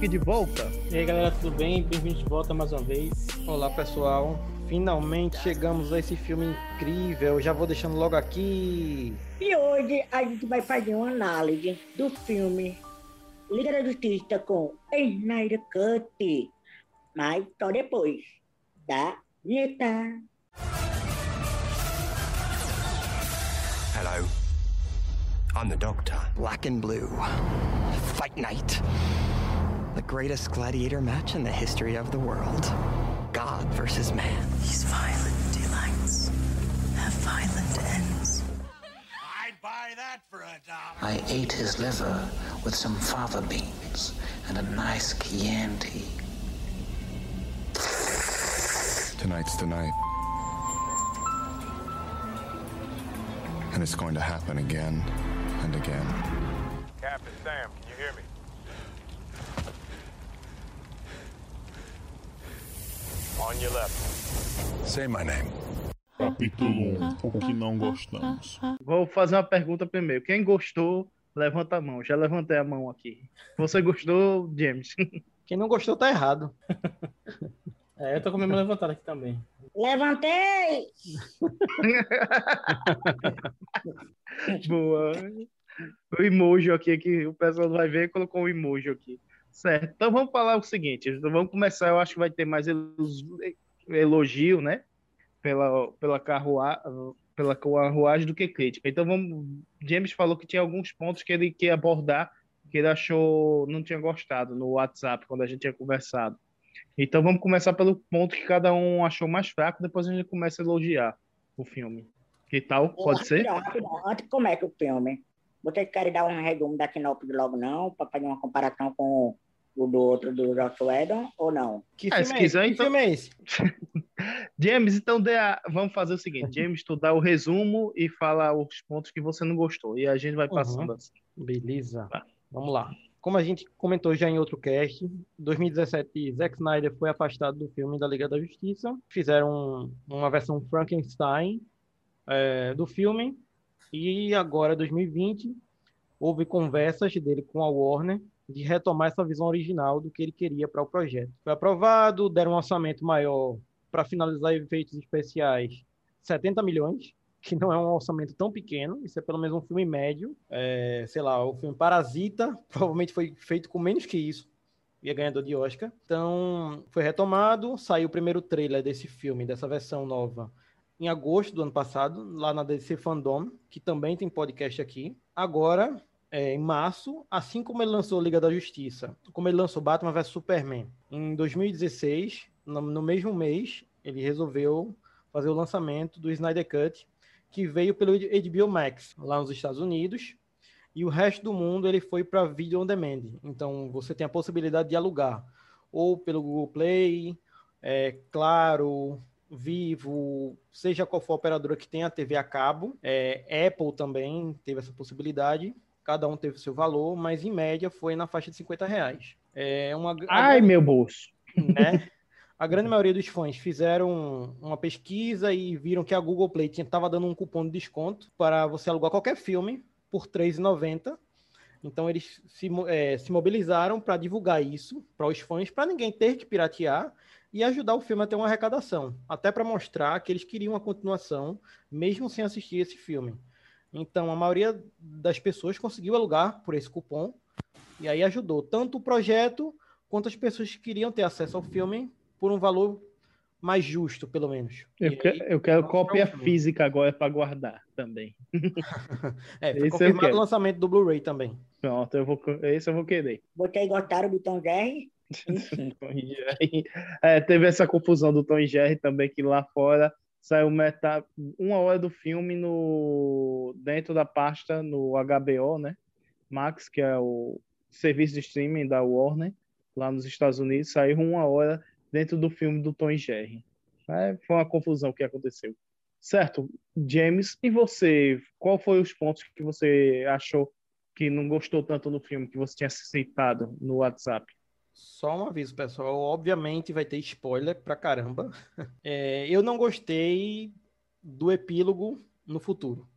aqui de volta. E aí galera, tudo bem? Bem-vindos de volta mais uma vez. Olá pessoal, finalmente chegamos a esse filme incrível. Já vou deixando logo aqui. E hoje a gente vai fazer uma análise do filme Liga da Justiça com Snyder Cut. Mas só depois da vinheta. Hello. I'm the Doctor. Black and Blue. Fight Night. The greatest gladiator match in the history of the world. God versus man. These violent delights have violent ends. I'd buy that for a dollar. I ate his liver with some fava beans and a nice Chianti. Tonight's the night. And it's going to happen again and again. Captain Sam, On your left. Say my name. Capítulo 1 O que não gostamos. Vou fazer uma pergunta primeiro. Quem gostou, levanta a mão. Já levantei a mão aqui. Você gostou, James? Quem não gostou tá errado. é, eu tô com a minha mão levantada aqui também. Levantei! Boa. O emoji aqui, que o pessoal vai ver, colocou o emoji aqui. Certo. Então vamos falar o seguinte. Vamos começar. Eu acho que vai ter mais elo- elogio, né? Pela, pela, carrua, pela carruagem do que crítica. Então vamos. James falou que tinha alguns pontos que ele queria abordar que ele achou não tinha gostado no WhatsApp quando a gente tinha conversado. Então vamos começar pelo ponto que cada um achou mais fraco, depois a gente começa a elogiar o filme. Que tal? Pode ser? Rapidão, rapidão. Antes que o filme, vocês querem dar um resumo da sinopse logo não? Para fazer uma comparação com o do outro do Joss Whedon ou não? Que Ah, filme se é quiser, então- filme é esse? James, então dê a- vamos fazer o seguinte: James, tu dá o resumo e fala os pontos que você não gostou. E a gente vai passando Uhum. assim. Beleza. Tá. Vamos lá. Como a gente comentou já em outro cast, em 2017, Zack Snyder foi afastado do filme da Liga da Justiça. Fizeram um- uma versão Frankenstein é, do filme. E agora, 2020, houve conversas dele com a Warner de retomar essa visão original do que ele queria para o projeto. Foi aprovado, deram um orçamento maior para finalizar efeitos especiais, 70 milhões, que não é um orçamento tão pequeno, isso é pelo menos um filme médio. É, sei lá, o filme Parasita provavelmente foi feito com menos que isso, e é ganhador de Oscar. Então, foi retomado, saiu o primeiro trailer desse filme, dessa versão nova, em agosto do ano passado, lá na DC Fandom, que também tem podcast aqui. Agora, é, em março, assim como ele lançou Liga da Justiça, como ele lançou Batman vs Superman, em 2016, no, no mesmo mês, ele resolveu fazer o lançamento do Snyder Cut, que veio pelo HBO Max, lá nos Estados Unidos, e o resto do mundo ele foi para Video On Demand. Então, você tem a possibilidade de alugar, ou pelo Google Play, é, Claro, Vivo, seja qual for a operadora que tenha TV a cabo. É, Apple também teve essa possibilidade. Cada um teve o seu valor, mas em média foi na faixa de 50 reais. É uma, a Ai, grande- meu bolso. né? A grande maioria dos fãs fizeram uma pesquisa e viram que a Google Play estava dando um cupom de desconto para você alugar qualquer filme por R$ 3,90. Então eles se, eh, se mobilizaram para divulgar isso para os fãs, para ninguém ter que piratear e ajudar o filme a ter uma arrecadação, até para mostrar que eles queriam uma continuação, mesmo sem assistir esse filme. Então a maioria das pessoas conseguiu alugar por esse cupom e aí ajudou tanto o projeto quanto as pessoas que queriam ter acesso ao filme por um valor mais justo, pelo menos. Eu, que- aí, eu quero o cópia física agora para guardar também. É, Esse foi eu confirmado o lançamento do Blu-ray também. Pronto, eu vou, esse eu vou querer. Vocês gostaram do Tom Jerry? É, teve essa confusão do Tom e Jerry também, que lá fora saiu metade, uma hora do filme no, dentro da pasta no HBO, né? Max, que é o serviço de streaming da Warner, lá nos Estados Unidos, saiu uma hora dentro do filme do Tom e Jerry. É, foi uma confusão que aconteceu. Certo, James, e você? Qual foi os pontos que você achou que não gostou tanto no filme que você tinha citado no WhatsApp? Só um aviso, pessoal. Obviamente vai ter spoiler pra caramba. É, eu não gostei do epílogo no futuro.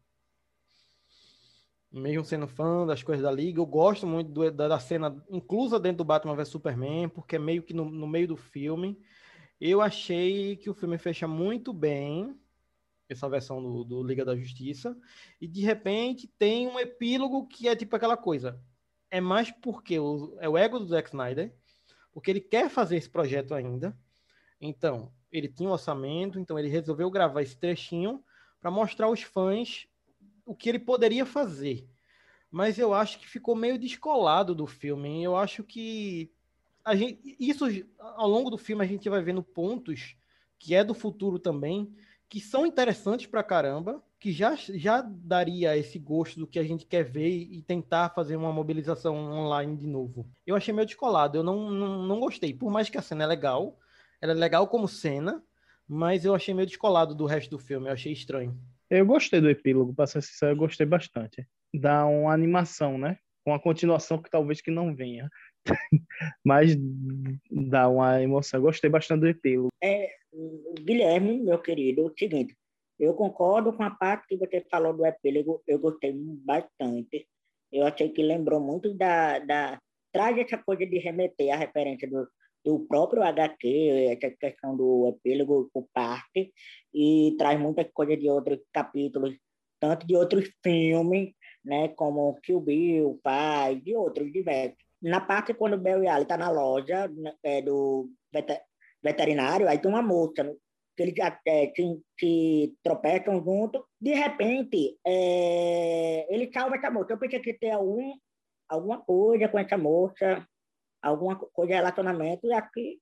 Mesmo sendo fã das coisas da Liga, eu gosto muito do, da, da, cena inclusa dentro do Batman vs Superman, porque é meio que no, no meio do filme. Eu achei que o filme fecha muito bem essa versão do, do, Liga da Justiça, e de repente tem um epílogo que é tipo aquela coisa. É mais porque o, é o ego do Zack Snyder, porque ele quer fazer esse projeto ainda. Então, ele tinha um orçamento, então ele resolveu gravar esse trechinho para mostrar aos fãs o que ele poderia fazer. Mas eu acho que ficou meio descolado do filme. Eu acho que a gente, isso ao longo do filme a gente vai vendo pontos que é do futuro também, que são interessantes pra caramba, que já, já daria esse gosto do que a gente quer ver e tentar fazer uma mobilização online de novo. Eu achei meio descolado, eu não, não, não gostei. Por mais que a cena é legal, ela é legal como cena, mas eu achei meio descolado do resto do filme, eu achei estranho. Eu gostei do epílogo, pra ser sincero, eu gostei bastante. Dá uma animação, né? Com a continuação que talvez que não venha. mas dá uma emoção. Eu gostei bastante do epílogo. É, Guilherme, meu querido, o seguinte, eu concordo com a parte que você falou do epílogo, eu gostei bastante. Eu achei que lembrou muito da, da traz essa coisa de remeter a referência do, do próprio HQ, essa questão do epílogo por parte, e traz muita coisa de outros capítulos, tanto de outros filmes, né, como Kill Bill, Pai, de outros diversos. Na parte quando o Barry Allen está na loja né, é, do veterinário, aí tem uma moça, né, que eles é, se, se tropeçam junto, de repente, é, ele salva essa moça. Eu pensei que ter algum, alguma coisa com essa moça, alguma coisa de relacionamento, e aqui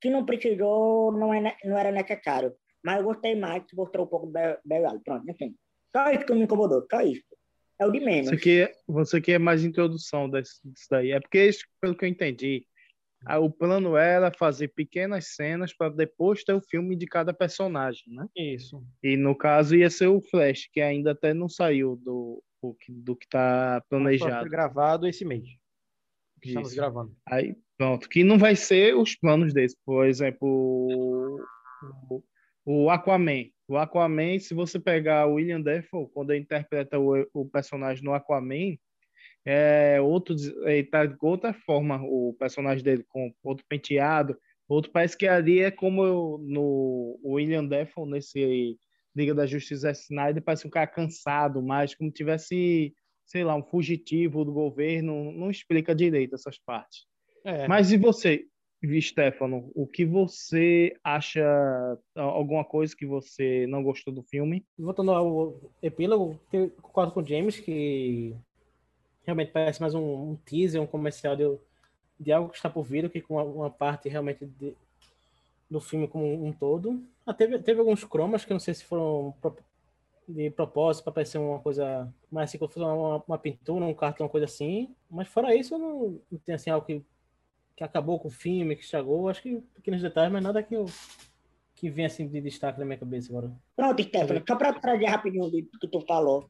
que não precisou, não, é, não era necessário. Mas eu gostei mais, que mostrou um pouco Barry Pronto, enfim. Só isso que me incomodou, só isso. É o de menos. Você quer, você quer mais introdução disso daí. É porque, pelo que eu entendi, o plano era fazer pequenas cenas para depois ter o filme de cada personagem, né? Isso. E no caso ia ser o Flash, que ainda até não saiu do, do que está planejado. Foi gravado esse mês. Estamos Isso. gravando. Aí, pronto. Que não vai ser os planos desse. Por exemplo, o, o Aquaman. O Aquaman, se você pegar o William Dafoe, quando ele interpreta o, o personagem no Aquaman, é outro, ele tá de outra forma, o personagem dele, com outro penteado, outro parece que ali é como no William Dafoe, nesse Liga da Justiça Snyder, parece um cara cansado, mas como tivesse, sei lá, um fugitivo do governo, não explica direito essas partes. É. Mas e você, Stefano, o que você acha, alguma coisa que você não gostou do filme? Voltando ao epílogo, concordo com o James que realmente parece mais um, um teaser, um comercial de, de algo que está por vir, que com uma, uma parte realmente de, do filme como um, todo. Ah, teve, teve alguns cromas que não sei se foram de propósito para parecer uma coisa mais assim, uma, uma pintura, um cartão, uma coisa assim. Mas fora isso, não, não tem assim algo que, que acabou com o filme, que estragou. Acho que pequenos detalhes, mas nada que eu que vem assim de destaque na minha cabeça agora. Pronto, Stefano, só para trazer rapidinho o que tu falou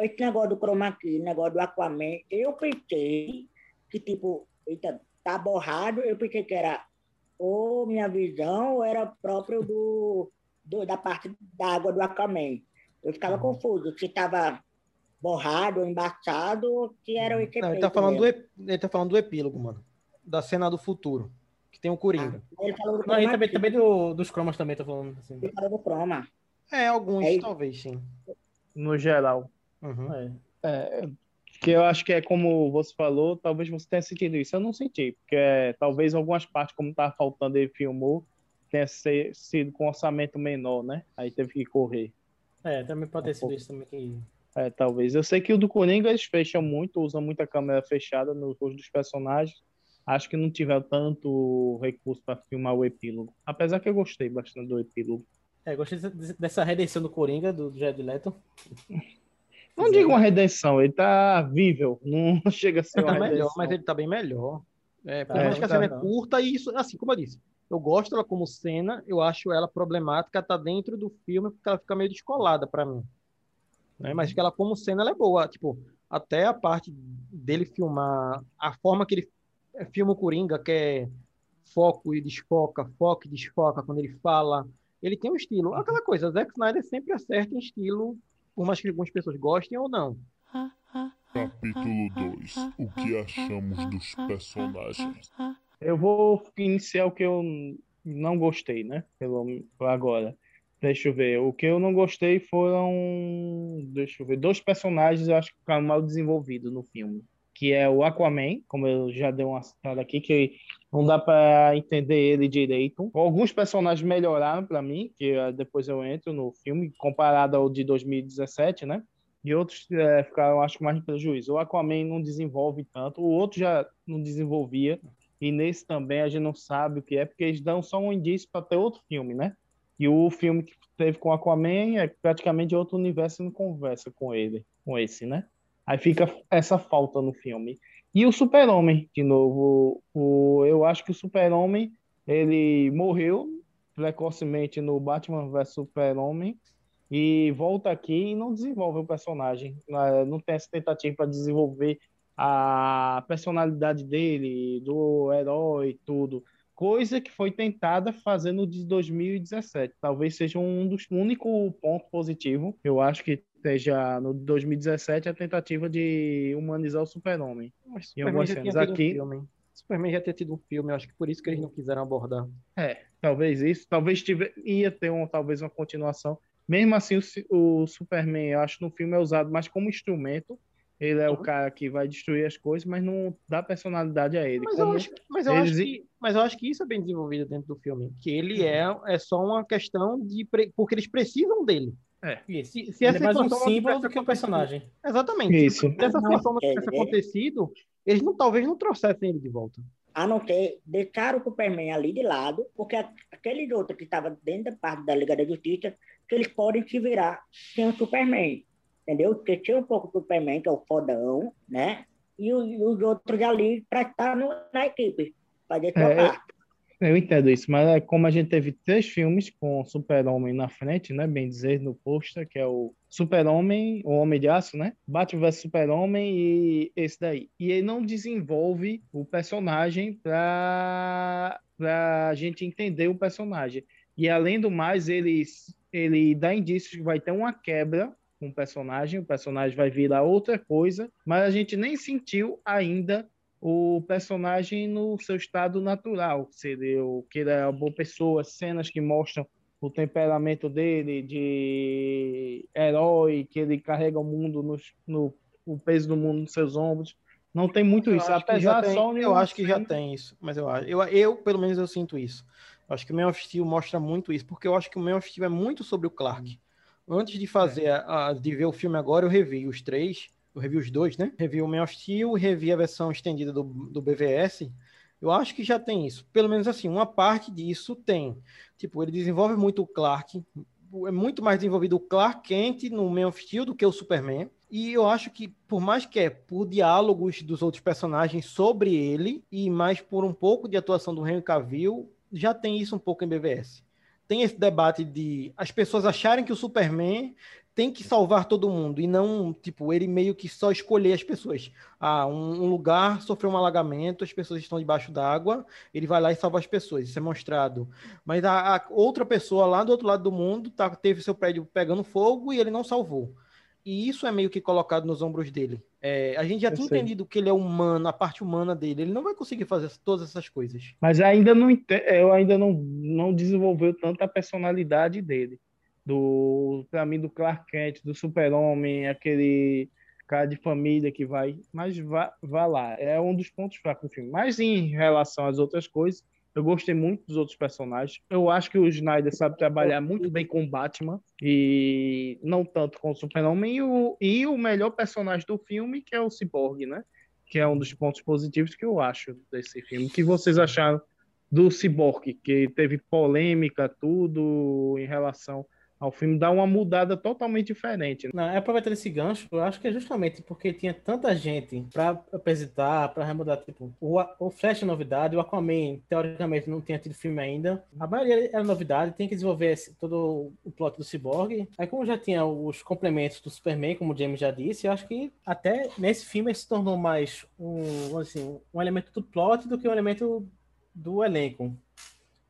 esse negócio do chroma key, negócio do Aquaman, eu pensei que, tipo, eita, tá borrado, eu pensei que era ou minha visão ou era próprio do, do da parte da água do Aquaman. Eu ficava uhum. confuso se estava borrado, embaçado, que era o Não, ele tá falando do ele tá falando do epílogo, mano. Da cena do futuro, que tem o Coringa. Ah, ele falou do Não, aí também, também do, dos cromas também tá falando assim. Ele falou do croma. É, alguns, é talvez, sim. No geral. Uhum. É. é, que eu acho que é como você falou, talvez você tenha sentido isso. Eu não senti, porque é, talvez algumas partes, como estava faltando, ele filmou, tenha ser, sido com orçamento menor, né? Aí teve que correr. É, também pode ter sido isso também que. É, talvez. Eu sei que o do Coringa eles fecham muito, usam muita câmera fechada nos rostos dos personagens. Acho que não tiveram tanto recurso para filmar o epílogo. Apesar que eu gostei bastante do epílogo. É, gostei dessa redenção do Coringa, do Jared Leto. Não digo uma redenção, ele tá vível, não chega a ser uma tá melhor, mas ele tá bem melhor. É, por tá, mais que a cena é curta, e isso, assim, como eu disse, Eu gosto dela como cena, eu acho ela problemática, tá dentro do filme, porque ela fica meio descolada para mim. Né? Mas que ela como cena ela é boa, tipo, até a parte dele filmar, a forma que ele filma o Coringa, que é foco e desfoca, foco e desfoca quando ele fala. Ele tem um estilo, aquela coisa, Zack Snyder sempre acerta em estilo, por mais que algumas pessoas gostem ou não. Capítulo 2 O que achamos dos personagens? Eu vou iniciar o que eu não gostei, né? Pelo por agora. Deixa eu ver. O que eu não gostei foram, deixa eu ver, dois personagens eu acho que ficaram mal desenvolvidos no filme, que é o Aquaman, como eu já dei uma citada aqui, que não dá para entender ele direito. Alguns personagens melhoraram para mim, que eh, depois eu entro no filme, comparado ao de 2017, né? E outros eh, ficaram, acho que, mais em prejuízo. O Aquaman não desenvolve tanto, o outro já não desenvolvia, e nesse também a gente não sabe o que é, porque eles dão só um indício para ter outro filme, né? E o filme que teve com Aquaman é praticamente outro universo e não conversa com ele, com esse, né? Aí fica essa falta no filme. E o Super-Homem, de novo, o, eu acho que o Super-Homem, ele morreu precocemente no Batman vs Super-Homem e volta aqui e não desenvolve o personagem. Não tem essa tentativa para desenvolver a personalidade dele, do herói e tudo. Coisa que foi tentada fazer no de 2017. Talvez seja um dos único ponto positivo. Eu acho que esteja no 2017 a tentativa de humanizar o Super-Homem. Em Superman algumas cenas tido aqui. um filme. Superman já tinha tido um filme, eu acho que por isso que eles não quiseram abordar. É, talvez isso. Talvez tive, ia ter um, talvez uma continuação. Mesmo assim, o, o Superman, eu acho, no filme é usado mais como instrumento. Ele é o cara que vai destruir as coisas, mas não dá personalidade a ele. Mas eu acho, mas eu eles- acho que, mas eu acho que isso é bem desenvolvido dentro do filme, que ele é é só uma questão de porque eles precisam dele. É. Se, se Ele essa é mais um símbolo tivesse do que um acontecido- personagem. Exatamente. Isso. Se essa Não, situação não é- tivesse é- acontecido, eles não, talvez não trouxessem ele de volta. A não ter deixar o Superman ali de lado, porque aquele outro que estava dentro da parte da Liga da Justiça, que eles podem se virar sem o Superman. Entendeu? Porque tinha um pouco do Superman, que é o fodão, né? E, o- e os outros ali para estar no- na equipe, fazer trocar. Eu entendo isso, mas é como a gente teve três filmes com Super-Homem na frente, né? Bem dizer, no pôster, que é o Super-Homem, o Homem de Aço, né? Batman vs Super-Homem e esse daí. E ele não desenvolve o personagem para a gente entender o personagem. E além do mais, ele, ele dá indícios que vai ter uma quebra com o personagem, o personagem vai virar outra coisa, mas a gente nem sentiu ainda o personagem no seu estado natural, seria o que ele é uma boa pessoa, cenas que mostram o temperamento dele de herói, que ele carrega o mundo nos- no, o peso do mundo nos seus ombros. Não tem muito Eu isso, já apesar tem- só eu acho que já cena- tem isso, mas eu acho, eu, eu pelo menos eu sinto isso. Eu acho que o Man of Steel mostra muito isso, porque eu acho que o Man of Steel é muito sobre o Clark. Antes de fazer a, a- de ver o filme agora, eu revi os três, eu revi os dois, né? Revi o Man of Steel, revi a versão estendida do, do BVS. Eu acho que já tem isso. Pelo menos assim, uma parte disso tem. Tipo, ele desenvolve muito o Clark, é muito mais desenvolvido o Clark Kent no Man of Steel do que o Superman. E eu acho que, por mais que é por diálogos dos outros personagens sobre ele, e mais por um pouco de atuação do Henry Cavill, já tem isso um pouco em BVS. Tem esse debate de as pessoas acharem que o Superman tem que salvar todo mundo, e não, tipo, ele meio que só escolher as pessoas. Ah, um, um lugar sofreu um alagamento, as pessoas estão debaixo d'água, ele vai lá e salva as pessoas, isso é mostrado. Mas a, a outra pessoa lá do outro lado do mundo tá, teve seu prédio pegando fogo e ele não salvou. E isso é meio que colocado nos ombros dele. É, a gente já Eu tinha sei. entendido que ele é humano, a parte humana dele. Ele não vai conseguir fazer todas essas coisas. Mas ainda não eu ainda não, não desenvolveu tanto a personalidade dele. Do, para mim, do Clark Kent, do Super-Homem, aquele cara de família que vai. Mas vá, vá lá. É um dos pontos fracos do filme. Mas em relação às outras coisas, eu gostei muito dos outros personagens. Eu acho que o Snyder sabe trabalhar muito bem com o Batman e não tanto com o Super-Homem. E o, e o melhor personagem do filme, que é o Cyborg, né? Que é um dos pontos positivos que eu acho desse filme. O que vocês acharam do Cyborg, que teve polêmica, tudo em relação ao filme, dá uma mudada totalmente diferente. né? Não, aproveitando esse gancho, eu acho que é justamente porque tinha tanta gente pra apresentar, pra remudar, tipo, o, o Flash é novidade, o Aquaman, teoricamente, não tinha tido filme ainda. A maioria era novidade, tem que desenvolver esse- todo o plot do Cyborg. Aí, como já tinha os complementos do Superman, como o James já disse, eu acho que até nesse filme se tornou mais um, assim, um elemento do plot do que um elemento do elenco.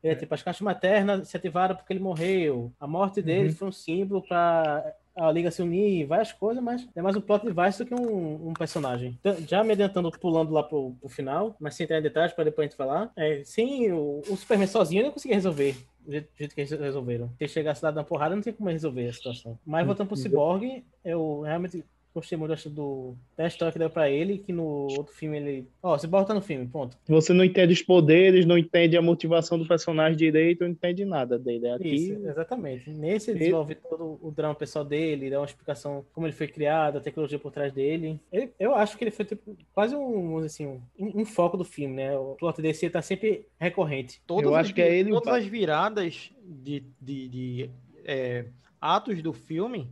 É, tipo, as caixas maternas se ativaram porque ele morreu. A morte dele Uhum. foi um símbolo para a Liga se unir, várias coisas, mas é mais um plot device do que um, um personagem. Então, já me adiantando, pulando lá pro, pro final, mas sem entrar em detalhes para depois a gente falar. É, sim, o, o Superman sozinho eu não conseguia resolver. Do jeito, jeito que eles resolveram. Se chegasse lá na porrada, não tinha como resolver a situação. Mas voltando pro Cyborg, eu realmente gostei muito acho, do, da história que deu pra ele, que no outro filme ele. Ó, o Cyborg tá no filme, ponto. Você não entende os poderes, não entende a motivação do personagem direito, não entende nada dele. É Aqui, Isso, exatamente. Nesse ele Ele- desenvolve todo o drama pessoal dele, dá uma explicação como ele foi criado, a tecnologia por trás dele. Ele- eu acho que ele foi tipo, quase um, assim, um, um foco do filme, né? O plot desse tá sempre recorrente. Todas, Eu as, acho que é ele o todas as viradas de, de, de, é, atos do filme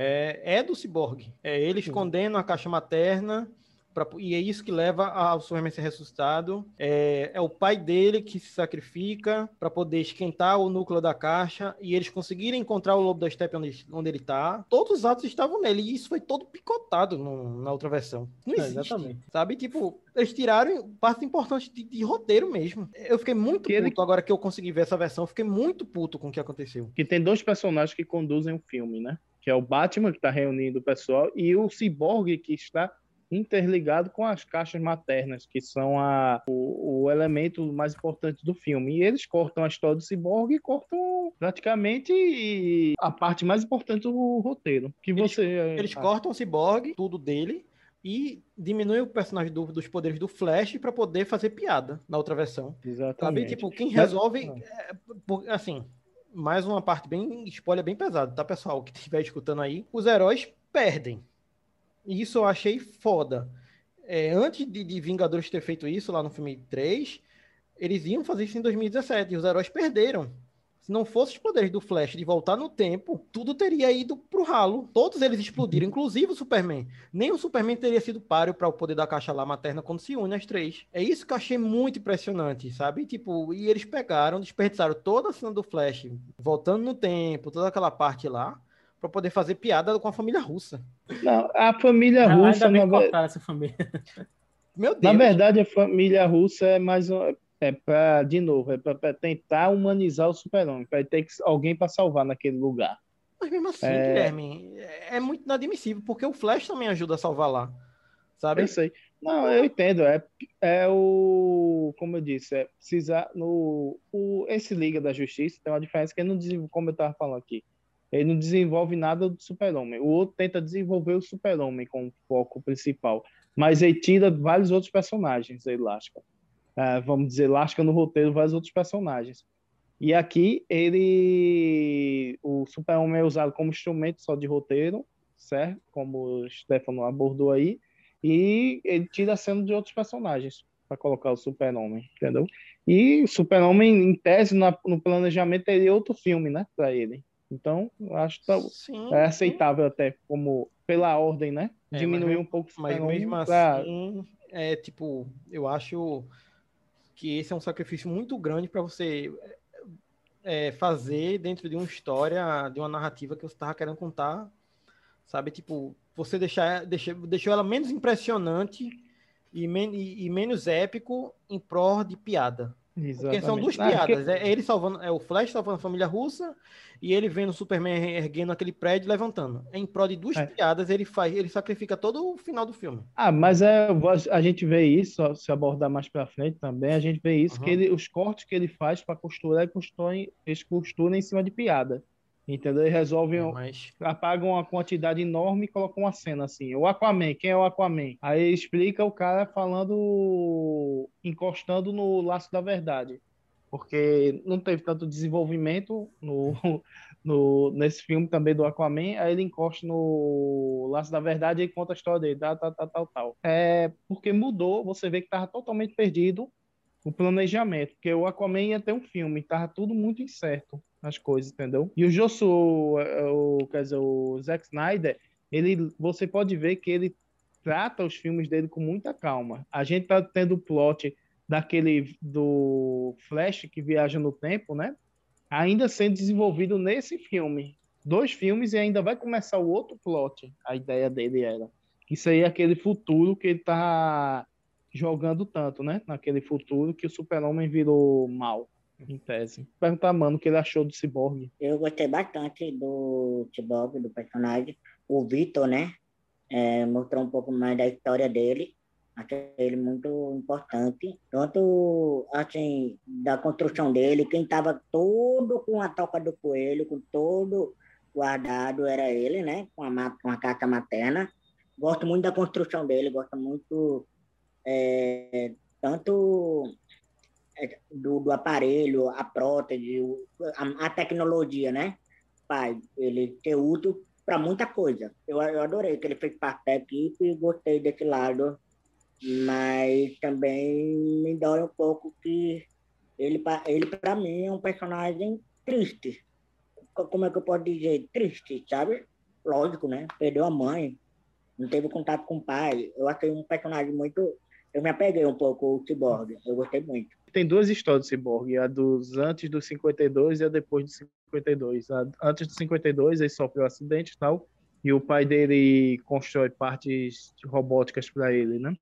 é, é do Cyborg. É ele escondendo a caixa materna. pra- e é isso que leva ao Superman ser ressuscitado. É, é o pai dele que se sacrifica para poder esquentar o núcleo da caixa e eles conseguirem encontrar o Lobo da Steppe onde, onde ele tá. Todos os atos estavam nele e isso foi todo picotado no- na outra versão. Não É, existe. exatamente. Sabe? Tipo, eles tiraram partes importantes de, de roteiro mesmo. Eu fiquei muito Que ele- puto agora que eu consegui ver essa versão. Fiquei muito puto com o que aconteceu. que tem dois personagens que conduzem o filme, né? Que é o Batman, que está reunindo o pessoal, e o Cyborg, que está interligado com as caixas maternas, que são a, o, o elemento mais importante do filme. E eles cortam a história do Cyborg e cortam praticamente a parte mais importante do roteiro. Que Eles- você Eles cortam o Cyborg, tudo dele, e diminuem o personagem do- dos poderes do Flash para poder fazer piada na outra versão. Sabe? Exatamente. Tipo, quem resolve. é, assim, mais uma parte bem. spoiler bem pesado, tá, pessoal? Que estiver escutando aí. Os heróis perdem. E isso eu achei foda. É, antes de, de Vingadores ter feito isso lá no filme 3, eles iam fazer isso em 2017 e os heróis perderam. Se não fosse os poderes do Flash de voltar no tempo, tudo teria ido pro ralo. Todos eles explodiram, inclusive o Superman. Nem o Superman teria sido páreo para o poder da caixa lá materna quando se une as três. É isso que eu achei muito impressionante, sabe? Tipo, e eles pegaram, desperdiçaram toda a cena do Flash, voltando no tempo, toda aquela parte lá, para poder fazer piada com a família russa. Não, a família Ah, russa, Ainda bem na, essa família. Meu Deus. na verdade, a família russa é mais um- é para, de novo, é para tentar humanizar o super-homem, para ter que- alguém para salvar naquele lugar. Mas mesmo assim, É. Guilherme, é é muito inadmissível, porque o Flash também ajuda a salvar lá. Sabe? Eu sei. Não, eu entendo. É, é o. Como eu disse, é precisar. No, o, esse Liga da Justiça tem uma diferença que ele não desenvolve, como eu estava falando aqui. Ele não desenvolve nada do Super-Homem. O outro tenta desenvolver o Super-Homem como foco principal. Mas ele tira vários outros personagens, ele lasca. É, vamos dizer, lasca no roteiro vários outros personagens. E aqui ele. O Super-Homem é usado como instrumento só de roteiro, certo? Como o Stefano abordou aí. E ele tira a cena de outros personagens para colocar o Super-Homem, entendeu? E o Super-Homem, em tese, na- no planejamento, teria outro filme, né, para ele. Então, eu acho que tá- Sim, é aceitável até como pela ordem, né? É, Diminuir mas- um pouco o Mas mesmo pra- assim, é tipo, eu acho que esse é um sacrifício muito grande para você é, fazer dentro de uma história, de uma narrativa que você estava querendo contar, sabe? Tipo, você deixar, deixar, deixou ela menos impressionante e, men e, e menos épico em prol de piada. Porque são Exatamente. duas Ah, porque- piadas. É ele salvando, é o Flash salvando a família russa e ele vendo o Superman erguendo aquele prédio e levantando. Em prol de duas É. piadas, ele faz, ele sacrifica todo o final do filme. Ah, mas é, a gente vê isso, se abordar mais para frente também, a gente vê isso, Uhum. que ele, os cortes que ele faz para costurar, ele costura, eles costuram em cima de piada. Entendeu? Eles resolvem, Mas apagam uma quantidade enorme e colocam uma cena assim. O Aquaman, quem é o Aquaman? Aí explica o cara falando, encostando no laço da verdade. Porque não teve tanto desenvolvimento no, no, nesse filme também do Aquaman. Aí ele encosta no laço da verdade e conta a história dele, tal, tal, tal, tal, tal. É porque mudou, você vê que estava totalmente perdido o planejamento, porque o Aquaman ia ter um filme, tava tudo muito incerto as coisas, entendeu? E o Josso, o, quer dizer, o Zack Snyder, ele, você pode ver que ele trata os filmes dele com muita calma. A gente tá tendo o plot daquele do Flash que viaja no tempo, né? Ainda sendo desenvolvido nesse filme. Dois filmes e ainda vai começar o outro plot. A ideia dele era. Isso aí é aquele futuro que ele tá jogando tanto, né? Naquele futuro que o super-homem virou mal, em tese. Perguntar, mano, o que ele achou do Cyborg. Eu gostei bastante do Cyborg, do personagem. O Vitor, né? É, mostrou um pouco mais da história dele. Achei ele muito importante. Tanto, assim, da construção dele. Quem estava todo com a toca do coelho, com todo guardado, era ele, né? Com a, com a carta materna. Gosto muito da construção dele, gosto muito é, tanto do, do, aparelho, a prótese, a, a, tecnologia, né? Pai, ele ser útil para muita coisa. Eu, eu adorei que ele fez parte da equipe e gostei desse lado, mas também me dói um pouco que ele, ele para mim, é um personagem triste. Como é que eu posso dizer? Triste, sabe? Lógico, né? Perdeu a mãe, não teve contato com o pai. Eu achei um personagem muito eu me apeguei um pouco ao Cyborg, eu gostei muito. Tem duas histórias do Cyborg, a dos antes dos 52 e a depois dos 52. A, antes dos 52 ele sofreu um acidente e tal, e o pai dele constrói partes robóticas para ele, né?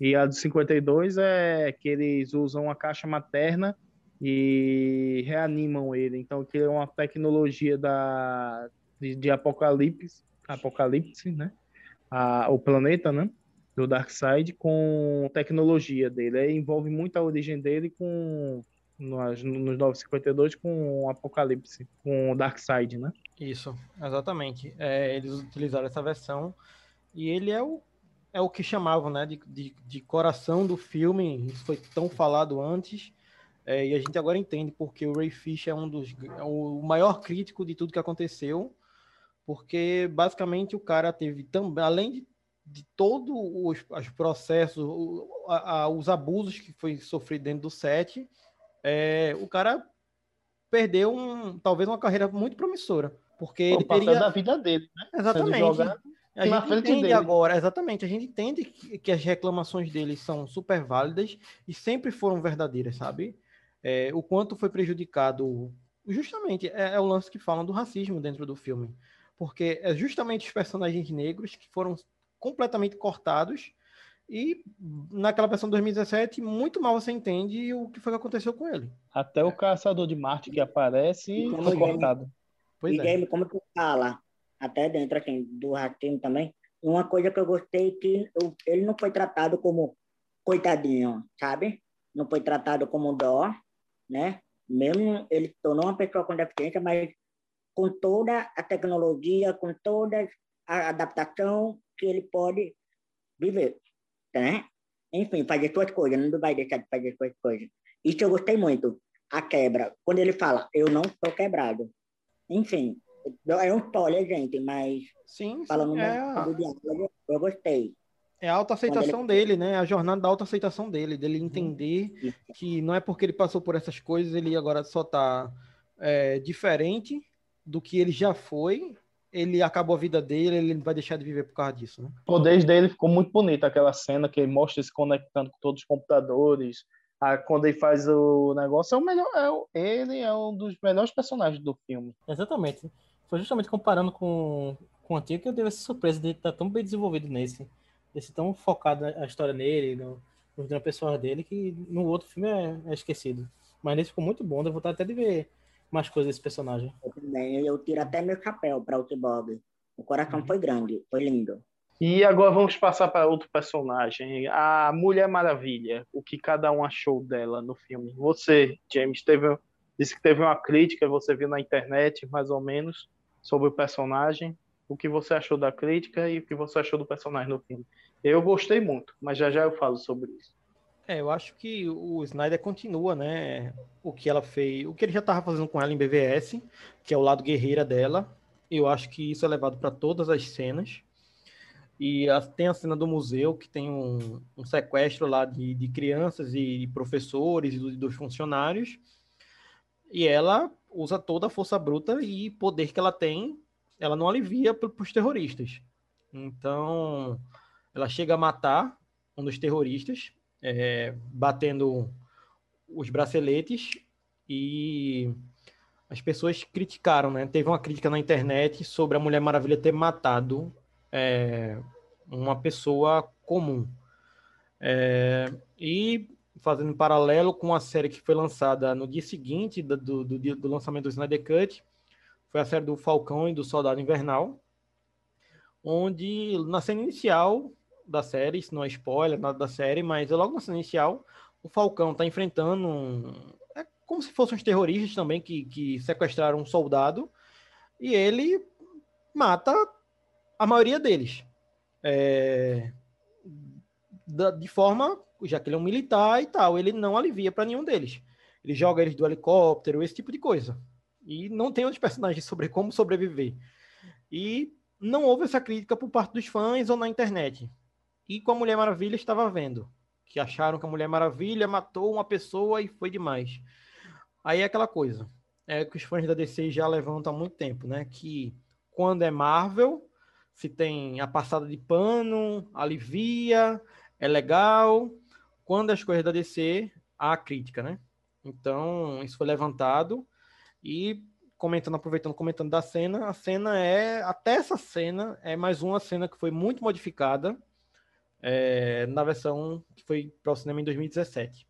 E a dos 52 é que eles usam uma caixa materna e reanimam ele. Então, que é uma tecnologia da, de, de apocalipse, apocalipse, né? A, o planeta, né? Do Darkseid com tecnologia dele. Aí envolve muito a origem dele com nos, nos 952 com o Apocalipse, com o Darkseid, né? Isso, exatamente. É, eles utilizaram essa versão e ele é o, é o que chamavam né, de, de, de coração do filme, isso foi tão falado antes, é, e a gente agora entende porque o Ray Fish é um dos é o maior crítico de tudo que aconteceu, porque basicamente o cara teve também, além de de todos os, os processos, o, a, a, os abusos que foi sofrido dentro do set, é, o cara perdeu um, talvez uma carreira muito promissora. Porque o ele teria... da vida dele, né? Exatamente. A gente entende dele. agora, exatamente, a gente entende que, que, as reclamações dele são super válidas e sempre foram verdadeiras, sabe? É, o quanto foi prejudicado, justamente, é, é o lance que falam do racismo dentro do filme. Porque é justamente os personagens negros que foram completamente cortados. E naquela versão de 2017, muito mal você entende o que foi que aconteceu com ele. Até o caçador de Marte que aparece foi cortado. Pois e é. game, como tu fala, até dentro assim, do ratinho também, uma coisa que eu gostei que ele não foi tratado como coitadinho, sabe? Não foi tratado como dó, né? Mesmo ele se tornou uma pessoa com deficiência, mas com toda a tecnologia, com toda a adaptação, que ele pode viver, né? Enfim, fazer suas coisas, não vai deixar de fazer suas coisas. Isso eu gostei muito, a quebra. Quando ele fala, eu não estou quebrado. Enfim, é um spoiler, gente, mas sim, falando sim, é... do diálogo, eu gostei. É a autoaceitação ele... dele, né? A jornada da autoaceitação dele, dele entender Isso. que não é porque ele passou por essas coisas, ele agora só tá é, diferente do que ele já foi ele acabou a vida dele, ele vai deixar de viver por causa disso, né? O poder dele ficou muito bonito, aquela cena que ele mostra se conectando com todos os computadores. Ah, quando ele faz o negócio, é o melhor. É o, ele é um dos melhores personagens do filme. Exatamente. Foi justamente comparando com, com o antigo que eu teve essa surpresa de estar tão bem desenvolvido nesse. Desse tão focado a história nele, no, no pessoal dele, que no outro filme é, é esquecido. Mas nesse ficou muito bom, deu vontade até de ver mais coisas desse personagem. Eu também, eu tiro até meu chapéu para o Cyborg. O coração uhum. foi grande, foi lindo. E agora vamos passar para outro personagem, a Mulher Maravilha. O que cada um achou dela no filme? Você, James, teve, disse que teve uma crítica, você viu na internet, mais ou menos, sobre o personagem. O que você achou da crítica e o que você achou do personagem no filme? Eu gostei muito, mas já já eu falo sobre isso. É, eu acho que o Snyder continua, né? O que ela fez, o que ele já estava fazendo com ela em BVS, que é o lado guerreira dela. Eu acho que isso é levado para todas as cenas. E a- tem a cena do museu que tem um, um sequestro lá de, de crianças e professores e do- dos funcionários. E ela usa toda a força bruta e poder que ela tem, ela não alivia para os terroristas. Então, ela chega a matar um dos terroristas, é, batendo os braceletes e as pessoas criticaram, né? Teve uma crítica na internet sobre a Mulher Maravilha ter matado é, uma pessoa comum. É, e fazendo um paralelo com a série que foi lançada no dia seguinte do, do, do lançamento do Snyder Cut, foi a série do Falcão e do Soldado Invernal, onde na cena inicial da série, isso não é spoiler, nada da série, mas logo na cena inicial, o Falcão está enfrentando um, é como se fossem os terroristas também que, que sequestraram um soldado e ele mata a maioria deles. É, da- de forma, já que ele é um militar e tal, ele não alivia para nenhum deles. Ele joga eles do helicóptero, esse tipo de coisa. E não tem outros personagens sobre como sobreviver. E não houve essa crítica por parte dos fãs ou na internet. E com a Mulher Maravilha estava vendo. Que acharam que a Mulher Maravilha matou uma pessoa e foi demais. Aí é aquela coisa. É que os fãs da DC já levantam há muito tempo, né? Que quando é Marvel, se tem a passada de pano, alivia, é legal. Quando as coisas da DC, há crítica, né? Então, isso foi levantado. E comentando, aproveitando, comentando da cena, a cena é, até essa cena, é mais uma cena que foi muito modificada é, na versão que foi para o cinema em 2017.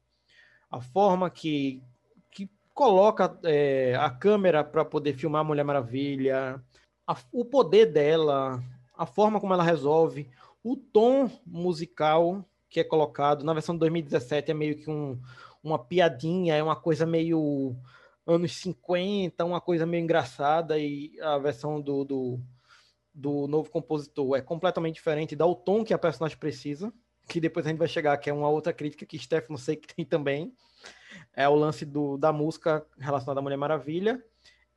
A forma que, que coloca é, a câmera para poder filmar a Mulher Maravilha, a- o poder dela, a forma como ela resolve, o tom musical que é colocado na versão de 2017 é meio que um, uma piadinha, é uma coisa meio anos 50, uma coisa meio engraçada, e a versão do, do, do novo compositor é completamente diferente, dá o tom que a personagem precisa, que depois a gente vai chegar, que é uma outra crítica que Stefano sei que tem também, é o lance do, da música relacionada à Mulher Maravilha,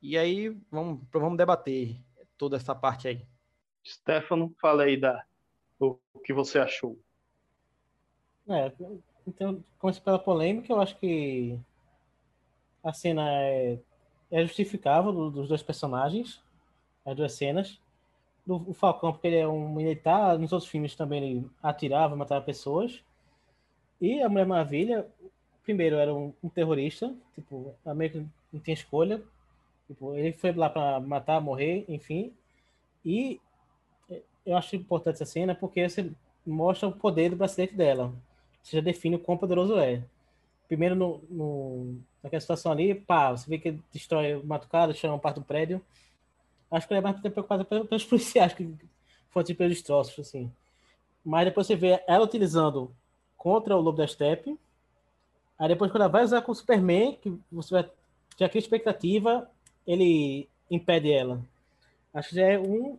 e aí vamos, vamos debater toda essa parte aí. Stefano, fala aí da, o, o que você achou. É, então, começo pela polêmica, eu acho que a cena é, é justificável do- dos dois personagens, as duas cenas. Do, Falcão, porque ele é um militar, nos outros filmes também ele atirava, matava pessoas. E a Mulher Maravilha, primeiro, era um, um terrorista, tipo, a meio que não tinha escolha. Tipo, ele foi lá para matar, morrer, enfim. E eu acho importante essa cena porque você mostra o poder do bracelete dela. Você já define o quão poderoso é. Primeiro, no, no, naquela situação ali, pá, você vê que destrói o Matucado, chama parte do prédio. Acho que ele é mais preocupado pelos policiais que foram pelos destroços, assim. Mas depois você vê ela utilizando contra o Lobo da Steppe. Aí depois, quando ela vai usar com o Superman, que você vai ter aquela expectativa, ele impede ela. Acho que já é um,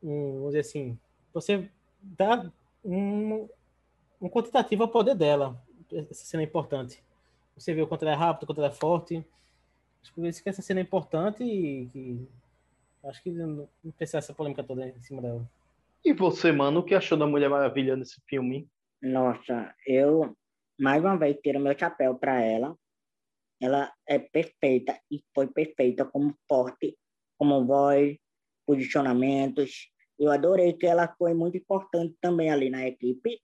um vamos dizer assim, você dá um, um quantitativo ao poder dela. Essa cena é importante. Você vê o quanto ela é rápida, o quanto ela é forte. Acho que isso que essa cena é importante e acho que não precisa essa polêmica toda em cima dela. E você, mano, o que achou da Mulher Maravilha nesse filme? Nossa, eu mais uma vez tiro meu chapéu para ela. Ela é perfeita e foi perfeita como porte, como voz, posicionamentos. Eu adorei que ela foi muito importante também ali na equipe.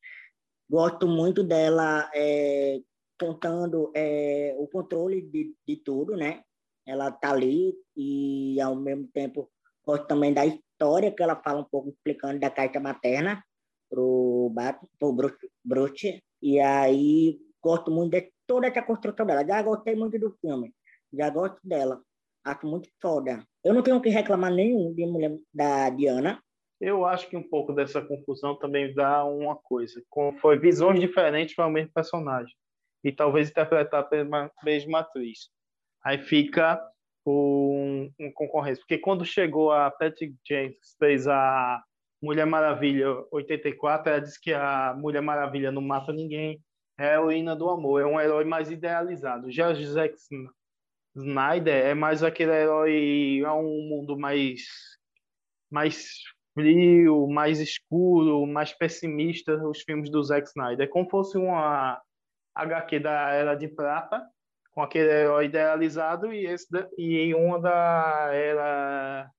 Gosto muito dela é, contando é, o controle de, de tudo, né? Ela tá ali e ao mesmo tempo gosto também da história que ela fala um pouco explicando da carta materna pro Batman, pro Bruce. E aí gosto muito de toda essa construção dela. Já gostei muito do filme. Já gosto dela. Acho muito foda. Eu não tenho o que reclamar nenhum de mulher da Diana. Eu acho que um pouco dessa confusão também dá uma coisa. Foi visões diferentes para o mesmo personagem. E talvez interpretar pela mesma atriz. Aí fica um, um concorrência. Porque quando chegou a Patrick James, fez a Mulher Maravilha 84, ela disse que a Mulher Maravilha não mata ninguém, é a heroína do amor, é um herói mais idealizado. Já o Zack Snyder é mais aquele herói a um mundo mais mais frio, mais escuro, mais pessimista os filmes do Zack Snyder. É como fosse uma HQ da Era de Prata, com aquele herói idealizado, e, esse e uma da Era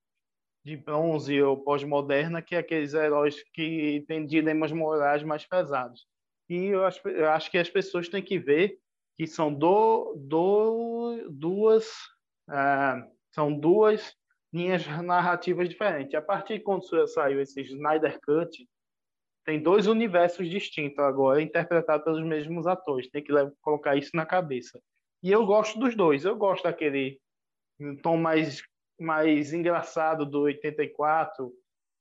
de Bronze ou pós-moderna, que é aqueles heróis que têm dilemas morais mais pesados. E eu acho, eu acho que as pessoas têm que ver que são do, do, duas ah, são duas linhas narrativas diferentes. A partir de quando saiu esse Snyder Cut, tem dois universos distintos agora, interpretados pelos mesmos atores. Tem que colocar isso na cabeça. E eu gosto dos dois. Eu gosto daquele tom mais, mais engraçado do 84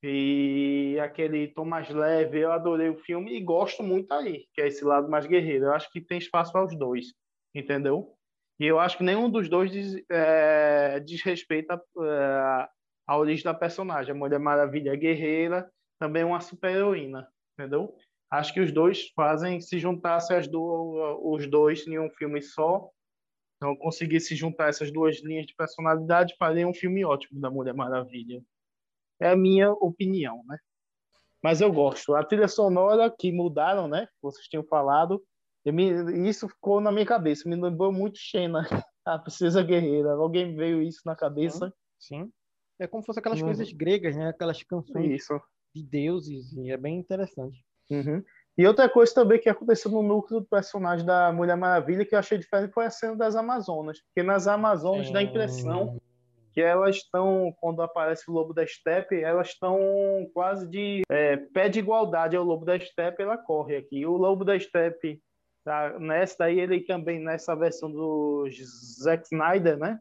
e aquele tom mais leve. Eu adorei o filme e gosto muito aí, que é esse lado mais guerreiro. Eu acho que tem espaço para os dois, entendeu? E eu acho que nenhum dos dois diz, é, desrespeita é, a origem da personagem. A Mulher Maravilha é guerreira, também é uma super-heroína, entendeu? Acho que os dois fazem, se juntassem as os dois em um filme só, então conseguir se juntar essas duas linhas de personalidade, faria um filme ótimo da Mulher Maravilha. É a minha opinião, né? Mas eu gosto. A trilha sonora que mudaram, né? Vocês tinham falado, me, isso ficou na minha cabeça, me lembrou muito Xena, a Princesa Guerreira. Alguém veio isso na cabeça? Sim. É como se fosse aquelas uhum. coisas gregas, né? Aquelas canções isso. de deuses, e é bem interessante. Uhum. E outra coisa também que aconteceu no núcleo do personagem da Mulher Maravilha que eu achei diferente foi a cena das Amazonas. Porque nas Amazonas é... dá a impressão que elas estão, quando aparece o Lobo da Steppe, elas estão quase de é, pé de igualdade ao Lobo da Steppe, ela corre aqui. O Lobo da Steppe Tá? Nessa daí, ele também, nessa versão do Zack Snyder, né?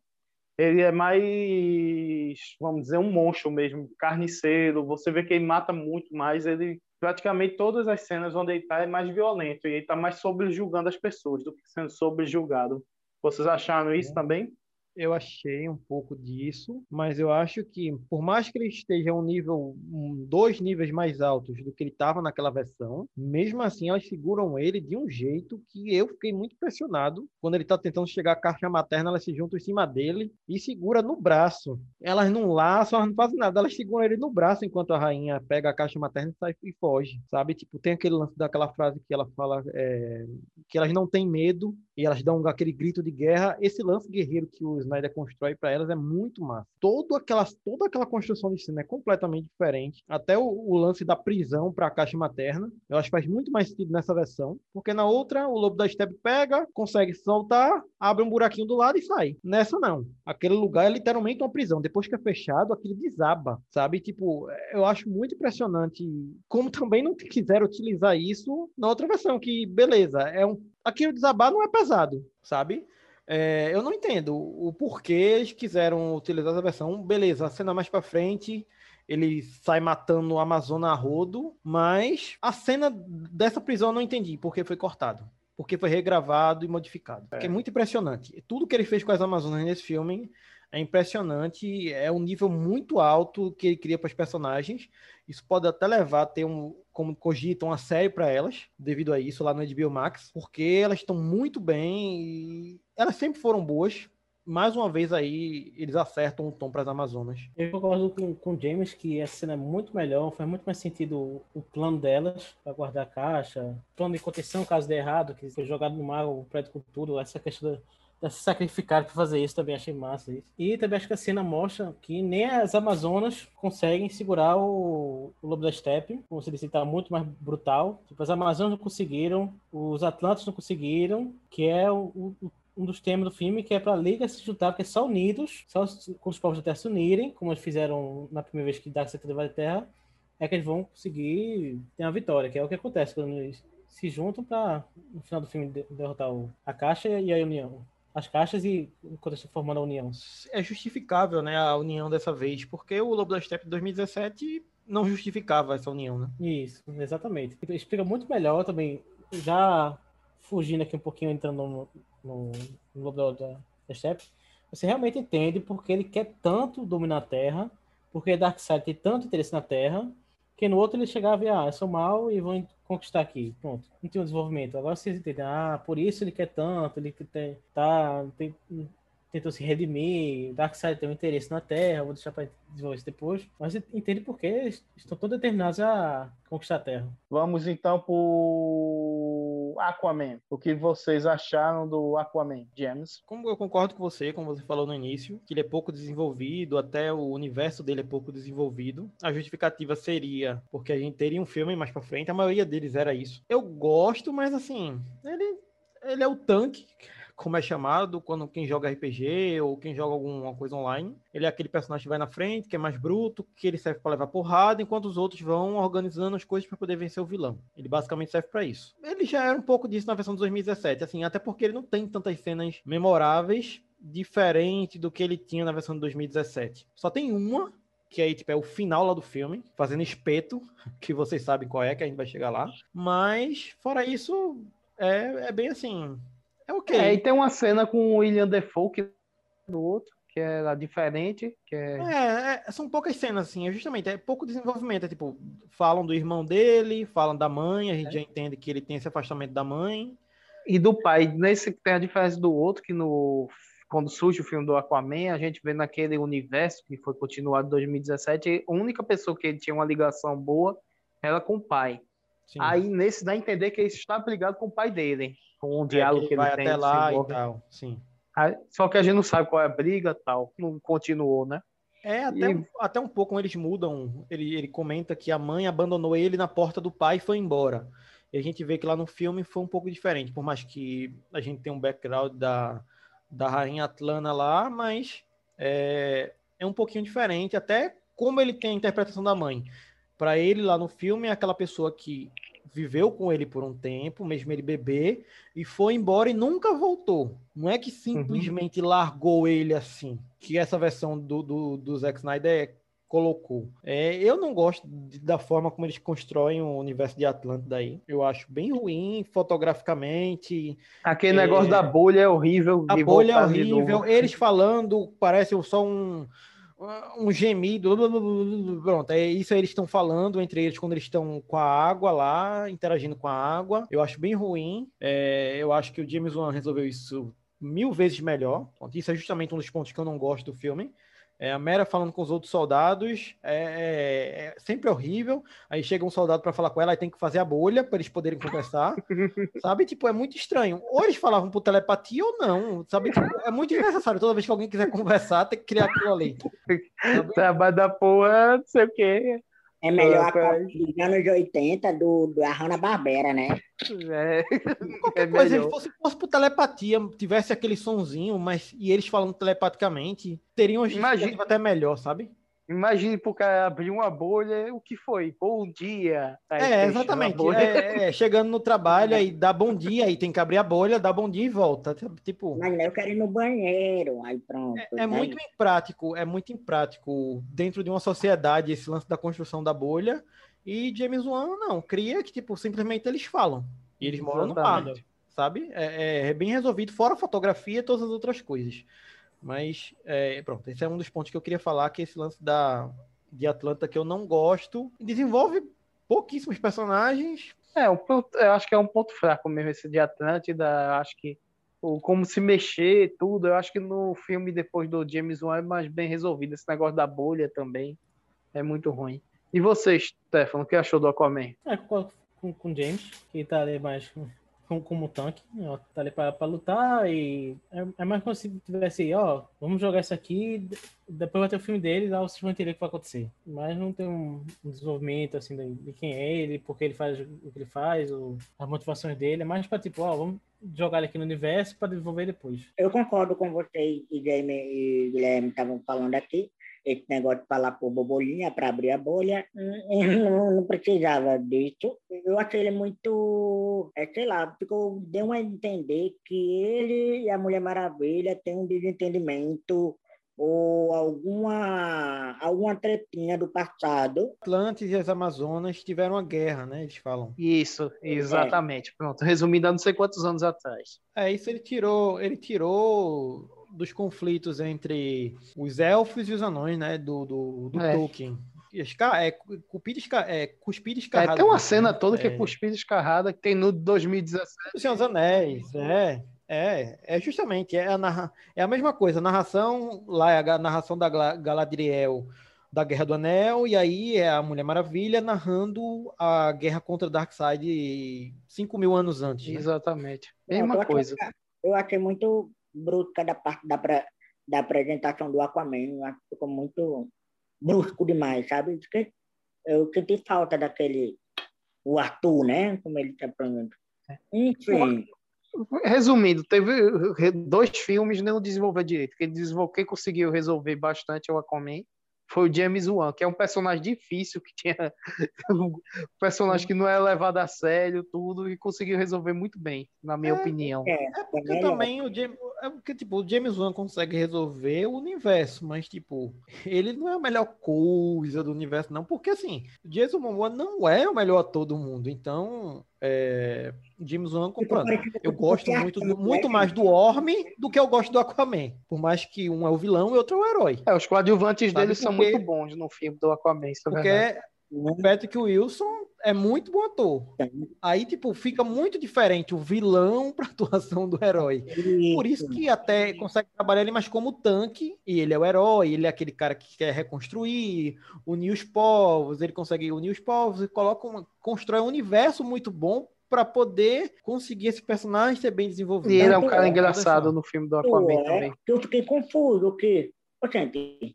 Ele é mais, vamos dizer, um monstro mesmo, carniceiro. Você vê que ele mata muito mais. Ele, praticamente todas as cenas onde ele está é mais violento. E ele está mais sobrejulgando as pessoas do que sendo sobrejulgado. Vocês acharam isso também? Eu achei um pouco disso, mas eu acho que, por mais que ele esteja um nível, um, dois níveis mais altos do que ele estava naquela versão, mesmo assim elas seguram ele de um jeito que eu fiquei muito impressionado. Quando ele está tentando chegar à caixa materna, elas se juntam em cima dele e segura no braço. Elas não laçam, elas não fazem nada, elas seguram ele no braço enquanto a rainha pega a caixa materna e sai e foge, sabe? Tipo, tem aquele lance daquela frase que ela fala é, que elas não têm medo e elas dão aquele grito de guerra. Esse lance guerreiro que o Snyder constrói para elas é muito massa. Todo aquela, toda aquela construção de cena é completamente diferente. Até o, o lance da prisão para a caixa materna, eu acho que faz muito mais sentido nessa versão, porque na outra o lobo da steppe pega, consegue soltar, abre um buraquinho do lado e sai. Nessa não. Aquele lugar é literalmente uma prisão. Depois que é fechado, aquilo desaba, sabe? Tipo, eu acho muito impressionante como também não quiseram utilizar isso na outra versão, que beleza, é um aquilo desabar não é pesado, sabe? É, eu não entendo o porquê eles quiseram utilizar essa versão. Beleza, a cena mais para frente ele sai matando o Amazona a rodo, mas a cena dessa prisão eu não entendi porque foi cortado. Porque foi regravado e modificado. É. é muito impressionante. Tudo que ele fez com as Amazonas nesse filme é impressionante. É um nível muito alto que ele cria para os personagens. Isso pode até levar a ter um, como cogitam, uma série para elas, devido a isso, lá no HBO Max, porque elas estão muito bem e elas sempre foram boas. Mais uma vez aí, eles acertam o tom para as Amazonas. Eu concordo com, com o James que essa cena é muito melhor, faz muito mais sentido o, o plano delas para guardar a caixa, plano de contenção caso dê errado, que foi jogado no mar, o prédio com tudo, essa questão da se sacrificaram para fazer isso, também achei massa isso. E também acho que a cena mostra que nem as Amazonas conseguem segurar o, o Lobo da Steppe, como você disse, está muito mais brutal. Tipo, as Amazonas não conseguiram, os Atlantes não conseguiram, que é o, o um dos temas do filme, que é para a Liga se juntar, porque só unidos, só com os povos da Terra se unirem, como eles fizeram na primeira vez que Darkseid levou a Terra, é que eles vão conseguir ter uma vitória, que é o que acontece quando eles se juntam para, no final do filme, derrotar o, a Caixa e a União as caixas e quando está formando a união. É justificável, né, a união dessa vez, porque o Lobo da Steppe de 2017 não justificava essa união, né? Isso, exatamente. Explica muito melhor também, já fugindo aqui um pouquinho, entrando no, no, no Lobo da, da Steppe, você realmente entende porque ele quer tanto dominar a Terra, porque Darkseid tem tanto interesse na Terra, que no outro ele chegava e, ah, eu sou mal e vou conquistar aqui. Pronto, não tem um desenvolvimento. Agora vocês entendem, ah, por isso ele quer tanto, ele tem, tá, tem, tentou se redimir, Darkseid tem um interesse na Terra, vou deixar para desenvolver isso depois. Mas entende por que estão todos determinados a conquistar a Terra. Vamos então pro Aquaman. O que vocês acharam do Aquaman, James? Como eu concordo com você, como você falou no início, que ele é pouco desenvolvido, até o universo dele é pouco desenvolvido. A justificativa seria porque a gente teria um filme mais para frente, a maioria deles era isso. Eu gosto, mas assim, ele, ele é o tanque como é chamado, quando quem joga RPG ou quem joga alguma coisa online. Ele é aquele personagem que vai na frente, que é mais bruto, que ele serve para levar porrada, enquanto os outros vão organizando as coisas para poder vencer o vilão. Ele basicamente serve para isso. Ele já era um pouco disso na versão de 2017, assim, até porque ele não tem tantas cenas memoráveis diferente do que ele tinha na versão de 2017. Só tem uma que aí tipo, é o final lá do filme, fazendo espeto, que vocês sabem qual é, que a gente vai chegar lá. Mas, fora isso, é, é bem assim. É ok. É, e tem uma cena com o William Defoe que do outro, que era diferente, que é... É, é, são poucas cenas, assim, é justamente, é pouco desenvolvimento, é tipo, falam do irmão dele, falam da mãe, a gente É. já entende que ele tem esse afastamento da mãe. E do pai, nesse que tem a diferença do outro, que no quando surge o filme do Aquaman, a gente vê naquele universo que foi continuado em 2017, a única pessoa que ele tinha uma ligação boa era com o pai. Sim. Aí nesse dá a entender que ele estava ligado com o pai dele, com o É, diálogo que ele, vai tem. até lá e tal, sim. Aí- Só que a gente não sabe qual é a briga e tal, não continuou, né? É, até, E- um, até um pouco eles mudam. Ele, ele comenta que a mãe abandonou ele na porta do pai e foi embora. E a gente vê que lá no filme foi um pouco diferente, por mais que a gente tenha um background da, da Rainha Atlana lá, mas é, é um pouquinho diferente, até como ele tem a interpretação da mãe. Para ele lá no filme é aquela pessoa que viveu com ele por um tempo, mesmo ele bebê, e foi embora e nunca voltou. Não é que simplesmente largou ele assim, que essa versão do, do, do Zack Snyder colocou. É, eu não gosto de- da forma como eles constroem o universo de Atlântida aí. Eu acho bem ruim fotograficamente. Aquele É. negócio da bolha é horrível. A bolha é horrível. Eles falando, parece só um, um gemido. Pronto, é isso aí eles estão falando entre eles quando eles estão com a água lá, interagindo com a água. Eu acho bem ruim. É, eu acho que o James Wan resolveu isso mil vezes melhor. Pronto, Isso é justamente um dos pontos que eu não gosto do filme. É, a Mera falando com os outros soldados é, é- é sempre horrível. Aí chega um soldado para falar com ela, aí tem que fazer a bolha para eles poderem conversar. sabe? Tipo, é muito estranho. Ou eles falavam por telepatia ou não. Sabe? Tipo, é muito desnecessário. Toda vez que alguém quiser conversar, tem que criar aquilo ali. Trabalho da porra, não sei o quê. É melhor Ah, a. Copa dos anos 80 do, do Hanna Barbera, né? É, Qualquer é coisa, melhor. se fosse, fosse por telepatia, tivesse aquele sonzinho, mas e eles falando telepaticamente, teriam uma Imagina- até melhor, sabe? Imagine pro cara abrir uma bolha, o que foi? Bom dia. É, exatamente. bolha. É, é, chegando no trabalho, aí dá bom dia, aí tem que abrir a bolha, dá bom dia e volta. Tipo, Mas eu quero ir no banheiro. Aí pronto. é né? muito imprático, é muito imprático dentro de uma sociedade esse lance da construção da bolha. E James Wan não, cria que, tipo, simplesmente eles falam. E eles moram no mar, sabe? É, é- é bem resolvido, fora a fotografia e todas as outras coisas. Mas, é, pronto, esse é um dos pontos que eu queria falar, que é esse lance da, de Atlanta que eu não gosto. Desenvolve pouquíssimos personagens. É, um eu acho que é um ponto fraco mesmo esse de Atlântida. eu Acho que o como se mexer, tudo. Eu acho que no filme depois do James Wan é mais bem resolvido. Esse negócio da bolha também é muito ruim. E você, Stefano, o que achou do Aquaman? É, com, com, com o James, que tá ali mais como, como tanque, ó, tá ali pra, pra lutar e é, é mais como se tivesse, ó, vamos jogar isso aqui, de- depois vai ter o filme dele, lá vocês vão entender o que vai acontecer. Mas não tem um, desenvolvimento, assim, de, de quem é ele, por que ele faz o que ele faz, ou as motivações dele, é mais pra, tipo, ó, vamos jogar ele aqui no universo pra desenvolver depois. Eu concordo com vocês e Jamie e Guilherme estavam falando aqui. Esse negócio de falar por bobolinha para abrir a bolha, hum, não, não precisava disso. Eu achei ele muito, é, sei lá, ficou, deu a entender que ele e a Mulher Maravilha têm um desentendimento ou alguma, alguma tretinha do passado. Atlantes e as Amazonas tiveram uma guerra, né? Eles falam. Isso, exatamente. Pronto, resumindo, há não sei quantos anos atrás. É, isso ele tirou, ele tirou dos conflitos entre os elfos e os anões, né? Do, do, do É. Tolkien. Esca, é, esca, é, cuspida É, escarrada. tem uma né? cena toda que é É. cuspida escarrada que tem no 2017. O Senhor dos Anéis, é. É, é justamente, é a, narra... é a mesma coisa. A narração, lá é a narração da Galadriel da Guerra do Anel, e aí é a Mulher Maravilha narrando a guerra contra Darkseid 5 mil anos antes. né? Exatamente. Não, Mesma eu achei- coisa. Eu achei muito brusca da parte da, da apresentação do Aquaman. Acho que ficou muito brusco demais, sabe? Eu senti falta daquele. O Arthur, né? Como ele está falando. Enfim. Resumindo, teve re- dois filmes não desenvolveu direito. Quem, desenvolveu, quem conseguiu resolver bastante é o Aquaman foi o James Wan, que é um personagem difícil, que tinha um personagem que não é levado a sério, tudo, e conseguiu resolver muito bem, na minha opinião. É, É porque também o James, é porque, tipo, o James Wan consegue resolver o universo, mas tipo, ele não é a melhor coisa do universo, não, porque assim, o Jason Momoa não é o melhor ator do mundo, então é, James Wan comprando. Eu gosto muito, do- muito mais do Orm do que eu gosto do Aquaman, por mais que um é o vilão e outro é o herói. É, os coadjuvantes dele são muito bons no filme do Aquaman, isso é verdade. Porque o Patrick Wilson é muito bom ator. Aí, tipo, fica muito diferente o vilão pra atuação do herói. Por isso que até consegue trabalhar ele mais como tanque, e ele é o herói, ele é aquele cara que quer reconstruir, unir os povos, ele consegue unir os povos e coloca uma, constrói um universo muito bom pra poder conseguir esse personagem ser bem desenvolvido. E ele é um cara é, engraçado no filme do Aquaman é, também. eu fiquei confuso, que, gente,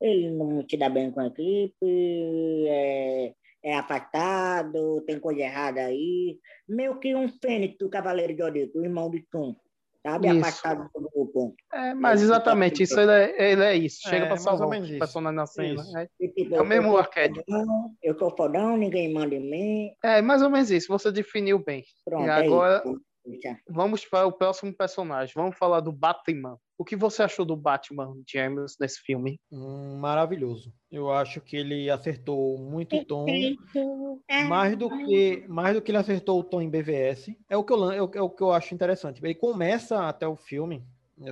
ele não se dá bem com a equipe, é, é afastado, tem coisa errada aí. Meio que um fênix do Cavaleiro de Odito, o irmão de Tum, sabe? Isso. Afastado do grupo. É, mas exatamente, isso ele é, ele é isso. Chega É, pra mais salvar o personagem na cena. É, E, tipo, é o mesmo arquétipo. fodão, Eu sou fodão, ninguém manda em mim. É, mais ou menos isso. Você definiu bem. Pronto, E é agora isso. Já. vamos para o próximo personagem. Vamos falar do Batman. O que você achou do Batman, James, nesse filme? Hum, maravilhoso. Eu acho que ele acertou muito o tom. Mais do que mais do que ele acertou o tom em BVS. É o que eu, é o, é o que eu acho interessante. Ele começa até o filme, é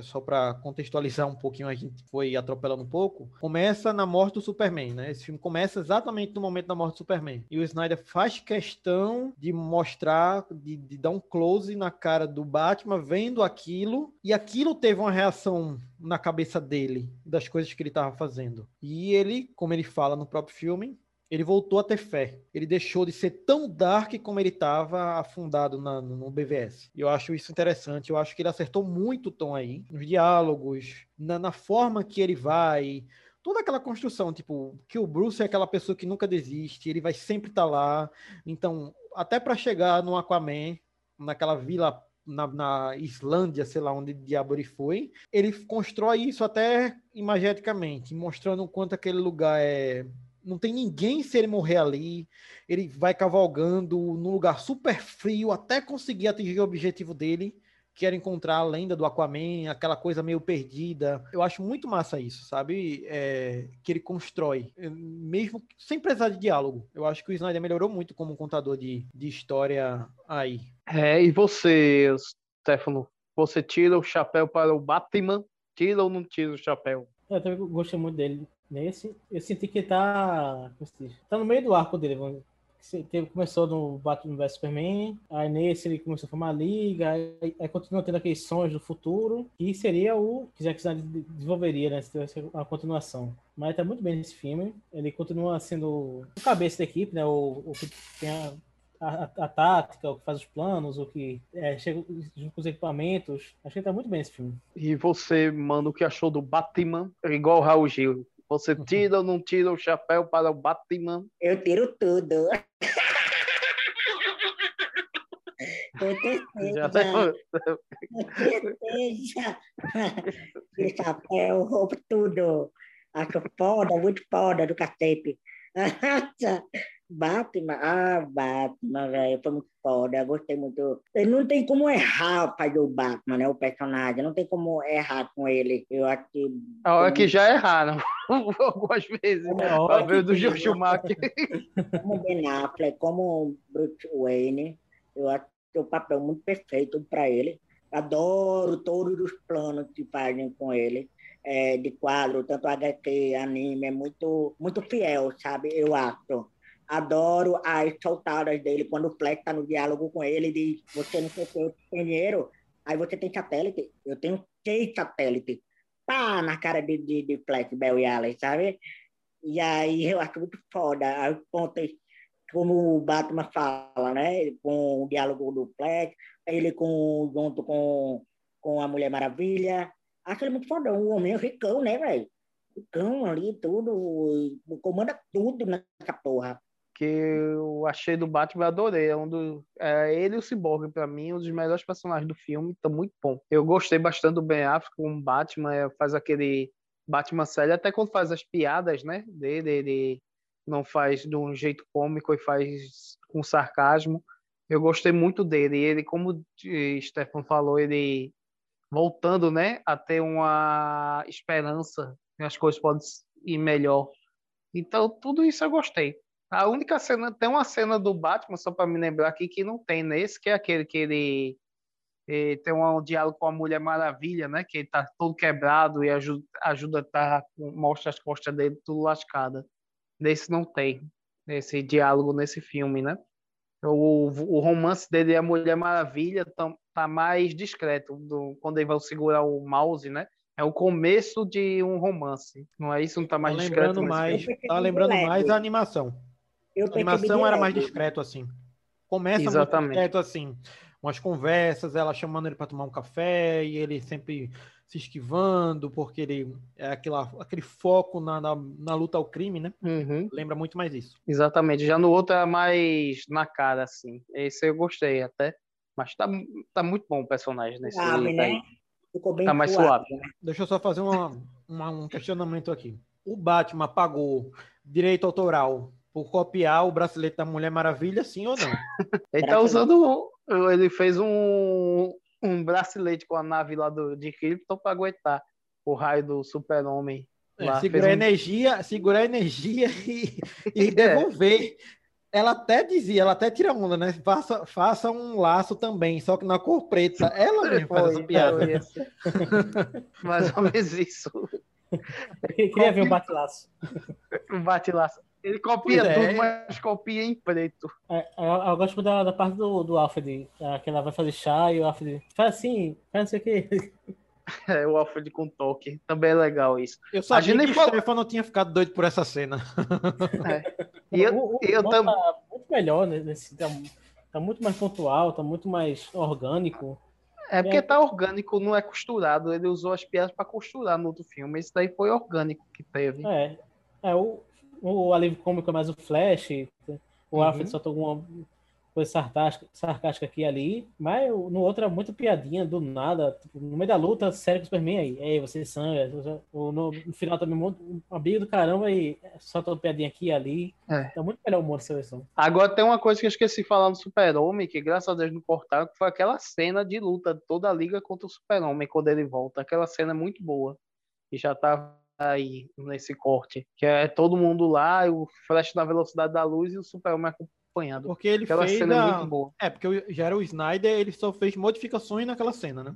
só para contextualizar um pouquinho, a gente foi atropelando um pouco. Começa na morte do Superman, né? Esse filme começa exatamente no momento da morte do Superman. E o Snyder faz questão de mostrar, de, de dar um close na cara do Batman vendo aquilo, e aquilo teve uma reação na cabeça dele das coisas que ele estava fazendo. E ele, como ele fala no próprio filme, ele voltou a ter fé. Ele deixou de ser tão dark como ele estava afundado na- no BVS. E eu acho isso interessante. Eu acho que ele acertou muito o tom aí, nos diálogos, na, na forma que ele vai. Toda aquela construção, tipo, que o Bruce é aquela pessoa que nunca desiste, ele vai sempre estar lá. Então, até para chegar no Aquaman, naquela vila na, na Islândia, sei lá onde diabo ele foi, ele constrói isso até imageticamente, mostrando o quanto aquele lugar é. Não tem ninguém se ele morrer ali. Ele vai cavalgando num lugar super frio até conseguir atingir o objetivo dele, que era encontrar a lenda do Aquaman, aquela coisa meio perdida. Eu acho muito massa isso, sabe? É, que ele constrói, mesmo sem precisar de diálogo. Eu acho que o Snyder melhorou muito como contador de, de história aí. É, e você, Stefano, você tira o chapéu para o Batman? Tira ou não tira o chapéu? Eu também gostei muito dele nesse. Eu senti que tá. Tá no meio do arco dele, Começou no Batman vs Superman, aí nesse ele começou a formar a liga, aí, aí continua tendo aqueles sonhos do futuro, que seria o que Zack Snyder de- desenvolveria, né? Se tivesse uma continuação. Mas tá muito bem nesse filme. Ele continua sendo o cabeça da equipe, né? O, o que tem a, a, a tática, o que faz os planos, o que é, chega junto com os equipamentos. Acho que tá muito bem nesse filme. E você, mano, o que achou do Batman? Igual o Raul Gil. Você tira ou não tira o chapéu para o Batman? Eu tiro tudo. Com certeza. Com certeza. Chapéu, roubo tudo. Acho foda, muito foda do cacete. Batman, ah, Batman, velho, foi muito foda, eu gostei muito. Ele não tem como errar fazer o Batman, né? O personagem, não tem como errar com ele. Eu acho que. A hora que já erraram. Algumas vezes. É, a hora que do tem, Schumacher. como Ben Affleck, como Bruce Wayne, eu acho que é um papel muito perfeito para ele. Adoro todos os planos que fazem com ele, é, de quadro, tanto HQ, anime, é muito, muito fiel, sabe? Eu acho. Adoro as soltadas dele, quando o Fleck está no diálogo com ele, diz, você não sei se tem dinheiro, Aí você tem satélite, eu tenho seis satélites. Pá, na cara de, de, de Flash, Bell e Allen, sabe? E aí eu acho muito foda. Aí ontem, como o Batman fala, né? Com o diálogo do Flash, ele com, junto com, com a Mulher Maravilha. Acho ele muito foda. Um homem ricão, né, velho? Ricão ali, tudo. Comanda tudo nessa porra. Que eu achei do Batman, adorei. É um do, é, ele e o Cyborg, pra mim, um dos melhores personagens do filme. Tá muito bom. Eu gostei bastante do Ben Affleck como Batman. é, Faz aquele Batman sério, até quando faz as piadas, né? Dele, ele não faz de um jeito cômico e faz com sarcasmo. Eu gostei muito dele. E ele, como o Stefan falou, ele voltando, né, a ter uma esperança que as coisas podem ir melhor. Então, tudo isso eu gostei. A única cena, tem uma cena do Batman, só para me lembrar aqui, que não tem nesse, que é aquele que ele, eh, tem um diálogo com a Mulher Maravilha, né, que ele tá todo quebrado e ajuda, ajuda tá, mostra as costas dele tudo lascada. Nesse não tem, esse diálogo nesse filme, né? O, o romance dele e a Mulher Maravilha tá, tá mais discreto, do, quando eles vão segurar o mouse, né? É o começo de um romance. Não é isso? Não tá mais Tá discreto lembrando nesse mais, tá lembrando mais a animação. Eu A animação era mais discreto assim. Começa Exatamente. muito discreto assim. Umas conversas, ela chamando ele para tomar um café e ele sempre se esquivando, porque ele é aquela, aquele foco na, na, na luta ao crime, né? Uhum. Lembra muito mais isso. Exatamente. Já no outro é mais na cara, assim. Esse eu gostei até. Mas tá, tá muito bom o personagem nesse daí. né? Ficou bem Tá mais suave. suave. Deixa eu só fazer uma, uma- um questionamento aqui. O Batman pagou direito autoral por copiar o bracelete da Mulher Maravilha, sim ou não? Ele tá usando. Ele fez um, um bracelete com a nave lá do, de Krypton pra aguentar o raio do super-homem. É, segurar um- energia, segurar energia e, e devolver. Ela até dizia, ela até tira onda, né? Faça, faça um laço também, só que na cor preta. Ela mesmo faz essa piada. Mais ou menos isso. Eu queria ver o bate-laço. O bate-laço. Ele copia é. tudo, mas copia em preto. É, eu, eu gosto da, da parte do, do Alfred, é, que ela vai fazer chá e o Alfred faz assim, faz não sei o quê. É, o Alfred com toque. Também é legal isso. Eu A sabia gente nem que o falou- Stefano tinha ficado doido por essa cena. E eu, o, o, eu também. tá muito melhor, né, nesse, tá, tá muito mais pontual, tá muito mais orgânico. É porque tá orgânico, não é costurado. Ele usou as piadas pra costurar no outro filme. Esse daí foi orgânico que teve. É, é o, o alívio cômico é mais o Flash, o Uhum. Alfred soltou alguma coisa sarcástica, sarcástica aqui e ali, mas no outro é muito piadinha, do nada, tipo, no meio da luta, sério com o Superman aí, ei, você sangra, o- no, no final também um amigo do caramba e solta uma piadinha aqui e ali, É. tá muito melhor o humor da seleção. Agora tem uma coisa que eu esqueci de falar no Super-Homem, que graças a Deus não cortaram, que foi aquela cena de luta de toda a liga contra o Super-Homem quando ele volta. Aquela cena é muito boa. E já tá aí nesse corte. Que é todo mundo lá, o Flash na velocidade da luz e o Super-Homem acompanhado. Porque ele Aquela fez cena é a- muito boa. É, porque já era o Snyder, ele só fez modificações naquela cena, né?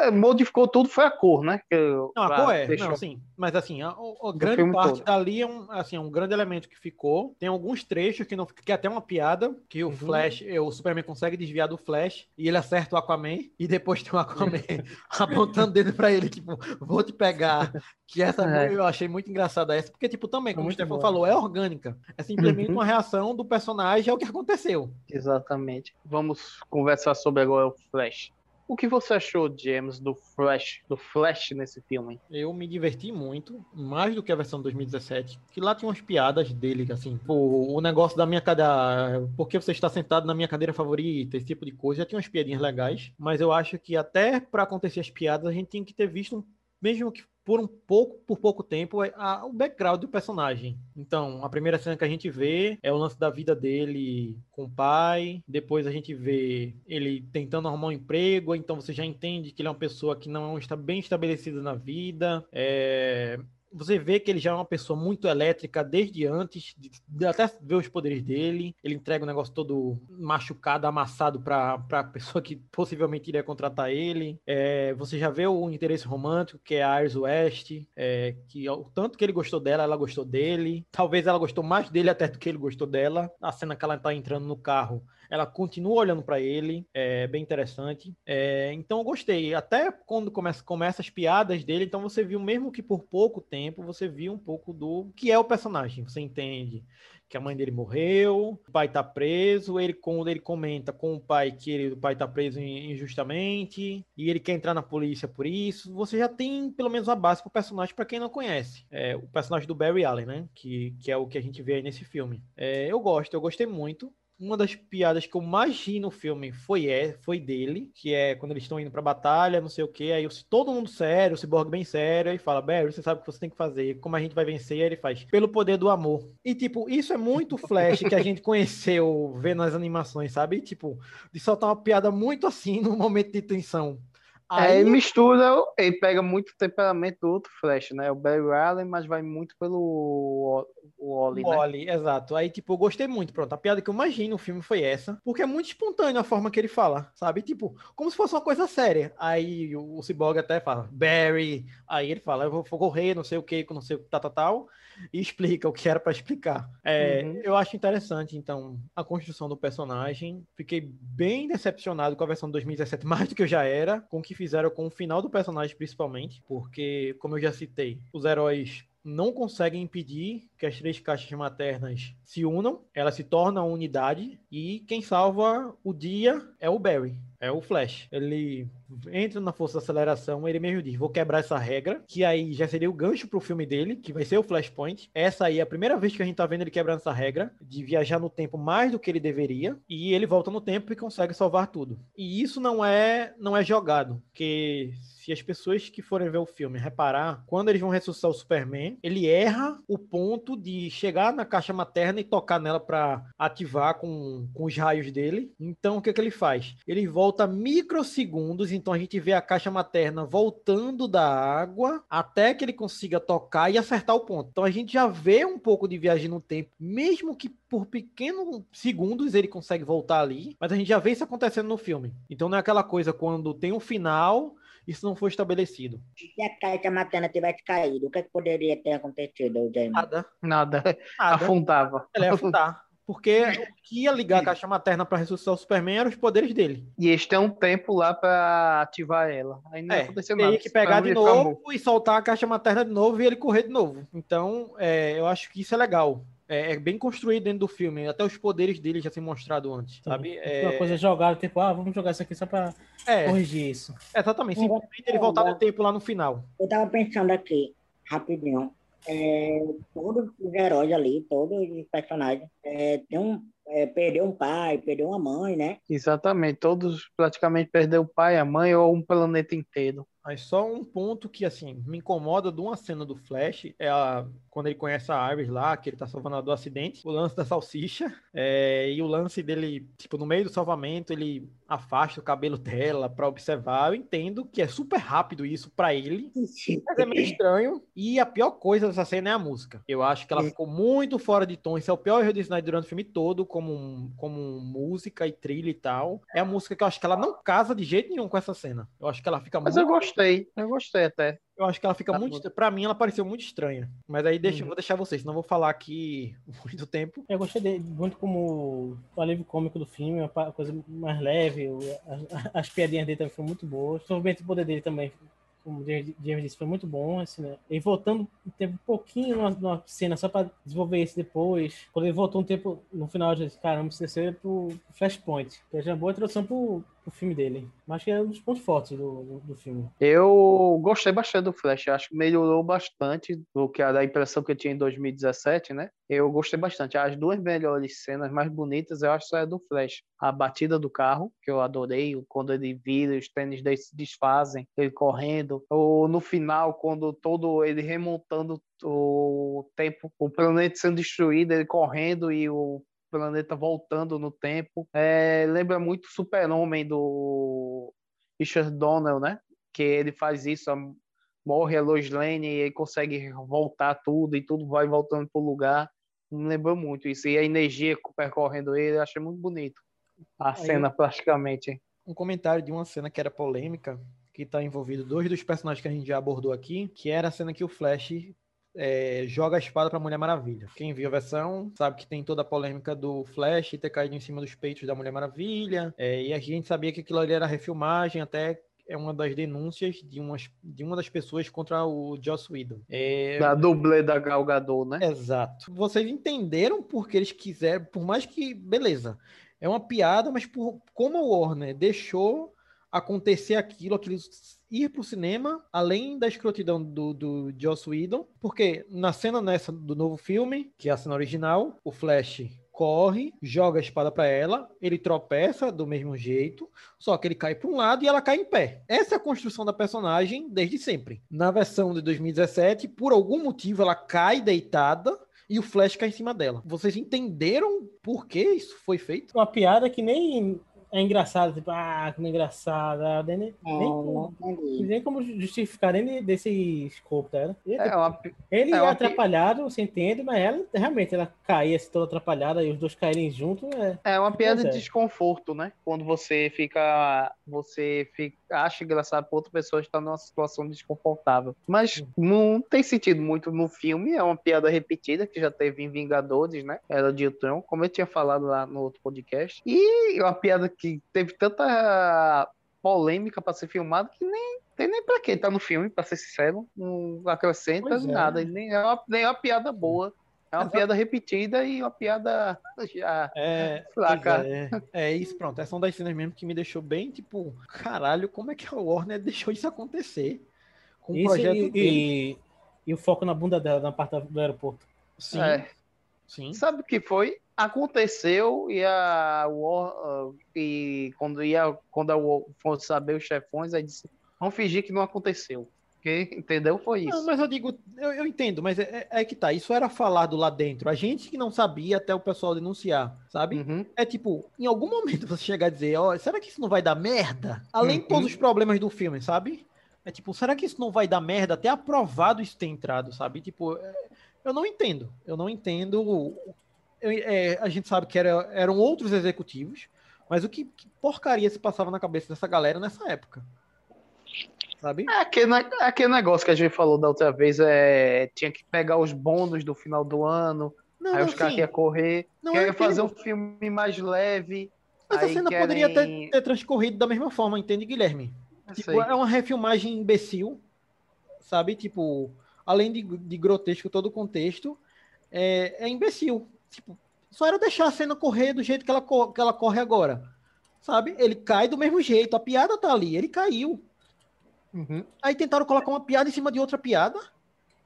É, Modificou tudo, foi a cor, né? Que, Não, a pra cor é, deixar- não, sim. Mas assim, a, a- grande parte todo. dali é um, assim, é um grande elemento que ficou. Tem alguns trechos que não que é até uma piada, que Uhum. o Flash, eh, o Superman consegue desviar do Flash e ele acerta o Aquaman e depois tem o Aquaman apontando o dedo pra ele, tipo, vou te pegar. Que essa É. eu achei muito engraçada essa, porque tipo também, como o muito Stefano boa. falou, é orgânica. É simplesmente Uhum. uma reação do personagem ao que aconteceu. Exatamente. Vamos conversar sobre agora o Flash. O que você achou, James, do Flash, do Flash nesse filme? Eu me diverti muito, mais do que a versão de 2017, que lá tinha umas piadas dele, assim, o, o negócio da minha cadeira, porque você está sentado na minha cadeira favorita, esse tipo de coisa, já tinha umas piadinhas legais, mas eu acho que até para acontecer as piadas a gente tinha que ter visto, um- mesmo que por um pouco, por pouco tempo, é a- o background do personagem. Então, a primeira cena que a gente vê é o lance da vida dele com o pai, depois a gente vê ele tentando arrumar um emprego, então você já entende que ele é uma pessoa que não está bem estabelecida na vida. É, Você vê que ele já é uma pessoa muito elétrica desde antes, de, até ver os poderes dele. Ele entrega o negócio todo machucado, amassado para a pessoa que possivelmente iria contratar ele. É, você já vê o interesse romântico, que é a Iris West, é, que o tanto que ele gostou dela, ela gostou dele. Talvez ela gostou mais dele até do que ele gostou dela. A cena que ela tá entrando no carro ela continua olhando para ele, é bem interessante. É, então eu gostei. Até quando começa, começa as piadas dele, então você viu, mesmo que por pouco tempo, você viu um pouco do que é o personagem. Você entende que a mãe dele morreu, o pai tá preso, ele quando ele comenta com o pai que ele, o pai tá preso injustamente, e ele quer entrar na polícia por isso, você já tem pelo menos a base pro personagem para quem não conhece. É, o personagem do Barry Allen, né? Que, que é o que a gente vê aí nesse filme. É, eu gosto, eu gostei muito uma das piadas que eu mais ri no filme foi, é, foi dele, que é quando eles estão indo pra batalha, não sei o que, aí todo mundo sério, o Cyborg bem sério, e fala, Barry, você sabe o que você tem que fazer, como a gente vai vencer, aí ele faz, pelo poder do amor. E, tipo, isso é muito Flash que a gente conheceu vendo as animações, sabe? E, tipo, de soltar uma piada muito assim no momento de tensão. Aí é, mistura, ele pega muito o temperamento do outro Flash, né? O Barry Allen, mas vai muito pelo o Oli, o né? Oli, exato. Aí, tipo, eu gostei muito. Pronto, a piada que eu imagino no filme foi essa, porque é muito espontâneo a forma que ele fala, sabe? Tipo, como se fosse uma coisa séria. Aí o, o Cyborg até fala, Barry. Aí ele fala, eu vou correr, não sei o que, não sei o que, tal, tal, tal. E explica o que era para explicar. É, uhum. Eu acho interessante, então, a construção do personagem. Fiquei bem decepcionado com a versão de 2017, mais do que eu já era, com o que fizeram com o final do personagem, principalmente, porque, como eu já citei, os heróis não conseguem impedir que as três caixas maternas se unam, elas se tornam unidade e quem salva o dia é o Barry, é o Flash. Ele entra na força da aceleração, ele mesmo diz: vou quebrar essa regra, que aí já seria o gancho pro filme dele, que vai ser o Flashpoint. Essa aí é a primeira vez que a gente tá vendo ele quebrando essa regra, de viajar no tempo mais do que ele deveria, e ele volta no tempo e consegue salvar tudo. E isso não é não é jogado, que se as pessoas que forem ver o filme reparar, quando eles vão ressuscitar o Superman, ele erra o ponto de chegar na caixa materna e tocar nela para ativar com, com os raios dele. Então o que, que ele faz? Ele volta microsegundos então a gente vê a caixa materna voltando da água até que ele consiga tocar e acertar o ponto. Então a gente já vê um pouco de viagem no tempo, mesmo que por pequenos segundos ele consegue voltar ali, mas a gente já vê isso acontecendo no filme. Então não é aquela coisa quando tem um final isso não foi estabelecido. Se a caixa materna tivesse caído, o que, é que poderia ter acontecido, James? Nada. Nada. Nada. Afundava. Ele ia afundar. Porque o que ia ligar a caixa materna para ressuscitar o Superman eram os poderes dele. E eles têm um tempo lá para ativar ela. Aí não é, aconteceu nada. Teria que pegar de novo e soltar a caixa materna de novo e ele correr de novo. Então, é, eu acho que isso é legal. É, é, bem construído dentro do filme. Até os poderes dele já se mostrado antes, sabe? É... Uma coisa jogada, tipo, ah, vamos jogar isso aqui só para é, corrigir isso. Exatamente. Simplesmente ele voltar no tempo lá no final. Eu tava pensando aqui, rapidinho é, todos os heróis ali, todos os personagens, é, tem um, é, perdeu um pai, perdeu uma mãe, né? Exatamente, todos praticamente perderam o pai, a mãe ou um planeta inteiro. Mas só um ponto que, assim, me incomoda de uma cena do Flash é a, quando ele conhece a Iris lá, que ele tá salvando do acidente, o lance da salsicha, é, e o lance dele, tipo, no meio do salvamento, ele afasta o cabelo dela para observar. Eu entendo que é super rápido isso para ele, mas é meio estranho. E a pior coisa dessa cena é a música. Eu acho que ela ficou muito fora de tom. Isso é o pior erro de Snyder durante o filme todo, como, como música e trilha e tal. É a música que eu acho que ela não casa de jeito nenhum com essa cena. Eu acho que ela fica mas muito. Eu gostei, eu gostei até. Eu acho que ela fica tá muito. Para mim, ela pareceu muito estranha. Mas aí deixa, uhum. vou deixar vocês, senão vou falar aqui muito tempo. Eu gostei de, muito como o alívio cômico do filme, uma coisa mais leve. As, as piadinhas dele também foram muito boas. O o poder dele também como o James disse, foi muito bom. Assim, né? E voltando um tempo um pouquinho numa, numa cena, só para desenvolver isso depois. Quando ele voltou um tempo no final, eu disse, caramba, precisa ser pro Flashpoint. Que é uma boa introdução pro, pro filme dele. Mas que é um dos pontos fortes do, do, do, filme. Eu gostei bastante do Flash. Acho que melhorou bastante do que a da impressão que eu tinha em 2017, né? Eu gostei bastante. As duas melhores cenas, mais bonitas, eu acho é do Flash. A batida do carro, que eu adorei, quando ele vira, os tênis dele se desfazem, ele correndo. Ou no final, quando todo ele remontando o tempo, o planeta sendo destruído, ele correndo e o planeta voltando no tempo. É, lembra muito Super-Homem do Richard Donner, né? Que ele faz isso, morre a Lois Lane e ele consegue voltar tudo e tudo vai voltando para o lugar. Me lembrou muito isso. E a energia percorrendo ele, eu achei muito bonito. A Aí, cena, praticamente. Um comentário de uma cena que era polêmica, que está envolvido dois dos personagens que a gente já abordou aqui, que era a cena que o Flash é, joga a espada pra Mulher Maravilha. Quem viu a versão sabe que tem toda a polêmica do Flash ter caído em cima dos peitos da Mulher Maravilha. é, e a gente sabia que aquilo ali era refilmagem, até é uma das denúncias de, umas, de uma das pessoas contra o Joss Whedon. É, Da dublê da Gal Gadot, né? Exato. Vocês entenderam porque eles quiseram, por mais que, beleza, é uma piada, mas por, como a Warner deixou acontecer aquilo, aquilo ir pro cinema, além da escrotidão do, do Joss Whedon, porque na cena nessa do novo filme, que é a cena original, o Flash corre, joga a espada para ela, ele tropeça do mesmo jeito, só que ele cai para um lado e ela cai em pé. Essa é a construção da personagem desde sempre. Na versão de 2017, por algum motivo ela cai deitada e o Flash cai em cima dela. Vocês entenderam por que isso foi feito? Uma piada que nem é engraçada, tipo, ah, como engraçada. Nem, nem, nem, como, nem como justificar nem desse escopo dela. E, É tipo, uma, pi- Ele é é uma atrapalhado, você entende, mas ela realmente ela caía assim, toda atrapalhada e os dois caírem juntos. É, é uma piada de é. desconforto, né? Quando você fica. Você fica, acha engraçado pra outra pessoa estar numa situação desconfortável. Mas não tem sentido muito no filme. É uma piada repetida que já teve em Vingadores, né? Era de Ultron, como eu tinha falado lá no outro podcast. E é uma piada que teve tanta polêmica pra ser filmada que nem tem nem pra que tá no filme, pra ser sincero. Não acrescenta Pois é. nada. e Nem é, uma, nem é uma piada boa. É uma Exato. piada repetida e uma piada já É, fraca. é, é isso, pronto. Essa é uma das cenas mesmo que me deixou bem, tipo, caralho, como é que a Warner deixou isso acontecer? Com o isso projeto e, e, e o foco na bunda dela, na parte do aeroporto. Sim, É. sim. Sabe o que foi? Aconteceu e a War, ah, e quando ia quando a War fosse saber os chefões, aí disse, vamos fingir que não aconteceu. Que, entendeu? Foi Não, isso. mas eu digo, eu, eu entendo, mas é, é que tá, isso era falado lá dentro. A gente que não sabia até o pessoal denunciar, sabe? Uhum. É tipo, em algum momento você chegar a dizer, ó, será que isso não vai dar merda? Além de Uhum. todos os problemas do filme, sabe? É tipo, será que isso não vai dar merda? Até aprovado isso ter entrado, sabe? Tipo, é, eu não entendo. Eu não entendo. É, a gente sabe que era- eram outros executivos, mas o que, que porcaria se passava na cabeça dessa galera nessa época? Sabe? É aquele, é aquele negócio que a gente falou da outra vez, é, tinha que pegar os bônus do final do ano, Não, aí não, os caras iam correr, Não, eu queriam fazer um filme mais leve. Mas a cena querem- poderia ter, ter transcorrido da mesma forma, entende, Guilherme? Tipo, é uma refilmagem imbecil, sabe? Tipo, além de, de grotesco todo o contexto, é, é imbecil. Tipo, só era deixar a cena correr do jeito que ela, que ela corre agora. Sabe? Ele cai do mesmo jeito, a piada tá ali, ele caiu. Uhum. Aí tentaram colocar uma piada em cima de outra piada,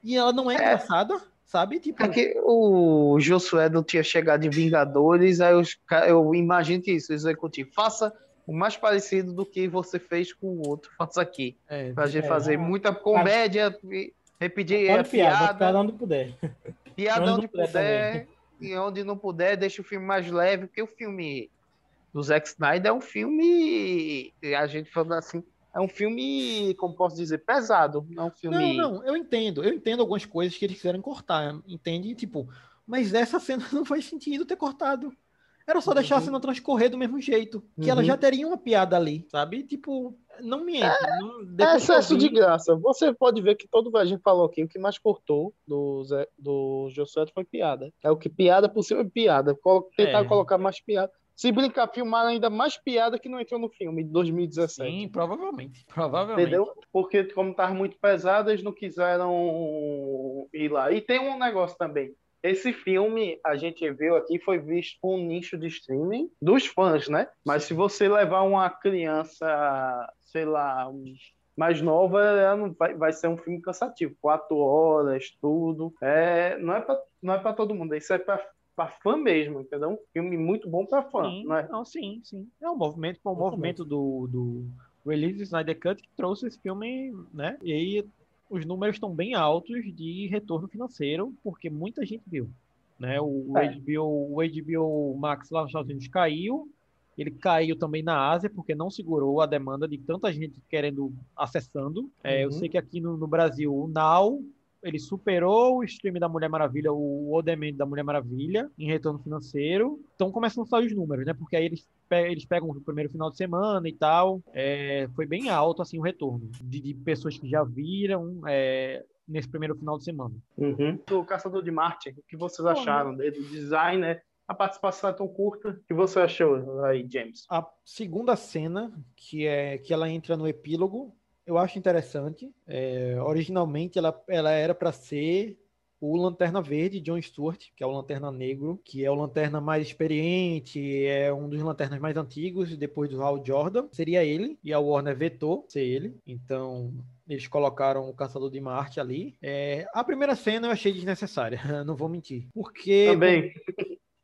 e ela não é, engraçada, sabe? Tipo, É que o Josué não tinha chegado de Vingadores, aí os, eu imagino que isso, o executivo, faça o mais parecido do que você fez com o outro, faça aqui. é, Pra gente É. fazer muita comédia, e repetir Pode a piada, piada, onde puder. piada onde onde puder puder, e onde não puder, deixa o filme mais leve, porque o filme do Zack Snyder é um filme, a gente falando assim, é um filme, como posso dizer, pesado, não é um filme... Não, não, eu entendo. Eu entendo algumas coisas que eles quiseram cortar, entende? Tipo, mas essa cena não faz sentido ter cortado. Era só deixar a cena transcorrer do mesmo jeito. Que ela Uhum. já teria uma piada ali, sabe? Tipo, não me entra. não- É excesso vi- de graça. Você pode ver que todo a gente falou aqui, o que mais cortou do, Zé, do Josué foi piada. É o que piada por cima de piada. Colo- Tentar É. colocar mais piada. Se brincar, filmar ainda mais piada que não entrou no filme de 2017. Sim, provavelmente. Provavelmente. Entendeu? Porque, como tava muito pesado, eles não quiseram ir lá. E tem um negócio também. Esse filme, a gente viu aqui, foi visto um nicho de streaming dos fãs, né? Mas se você levar uma criança, sei lá, mais nova, ela não vai, vai ser um filme cansativo. Quatro horas, tudo. É, não é pra, não é pra todo mundo. Isso é pra, pra fã mesmo, entendeu? Um filme muito bom pra fã. Sim, Não é? não, sim, sim. É um movimento, um movimento do, do Release Snyder Cut que trouxe esse filme, né? E aí os números estão bem altos de retorno financeiro, porque muita gente viu. Né? O, É. HBO, o HBO Max lá nos Estados Unidos caiu, ele caiu também na Ásia, porque não segurou a demanda de tanta gente querendo, acessando. É, Eu Uhum. sei que aqui no, no Brasil, o Now, ele superou o stream da Mulher Maravilha, o On Demand da Mulher Maravilha, em retorno financeiro. Então começam a sair os números, né? Porque aí eles, pe- eles pegam o primeiro final de semana e tal. É, foi bem alto, assim, o retorno. De, de pessoas que já viram. é, nesse primeiro final de semana. Uhum. O Caçador de Marte, o que vocês acharam dele? O design, né? A participação é tão curta. O que você achou aí, James? A segunda cena, que é que ela entra no epílogo, eu acho interessante. É, originalmente ela, ela era para ser o Lanterna Verde, John Stewart, que é o Lanterna Negro, que é o Lanterna mais experiente, é um dos Lanternas mais antigos, depois do Hal Jordan, seria ele, e a Warner vetou ser ele, então eles colocaram o Caçador de Marte ali. É, a primeira cena eu achei desnecessária, não vou mentir, porque... Também.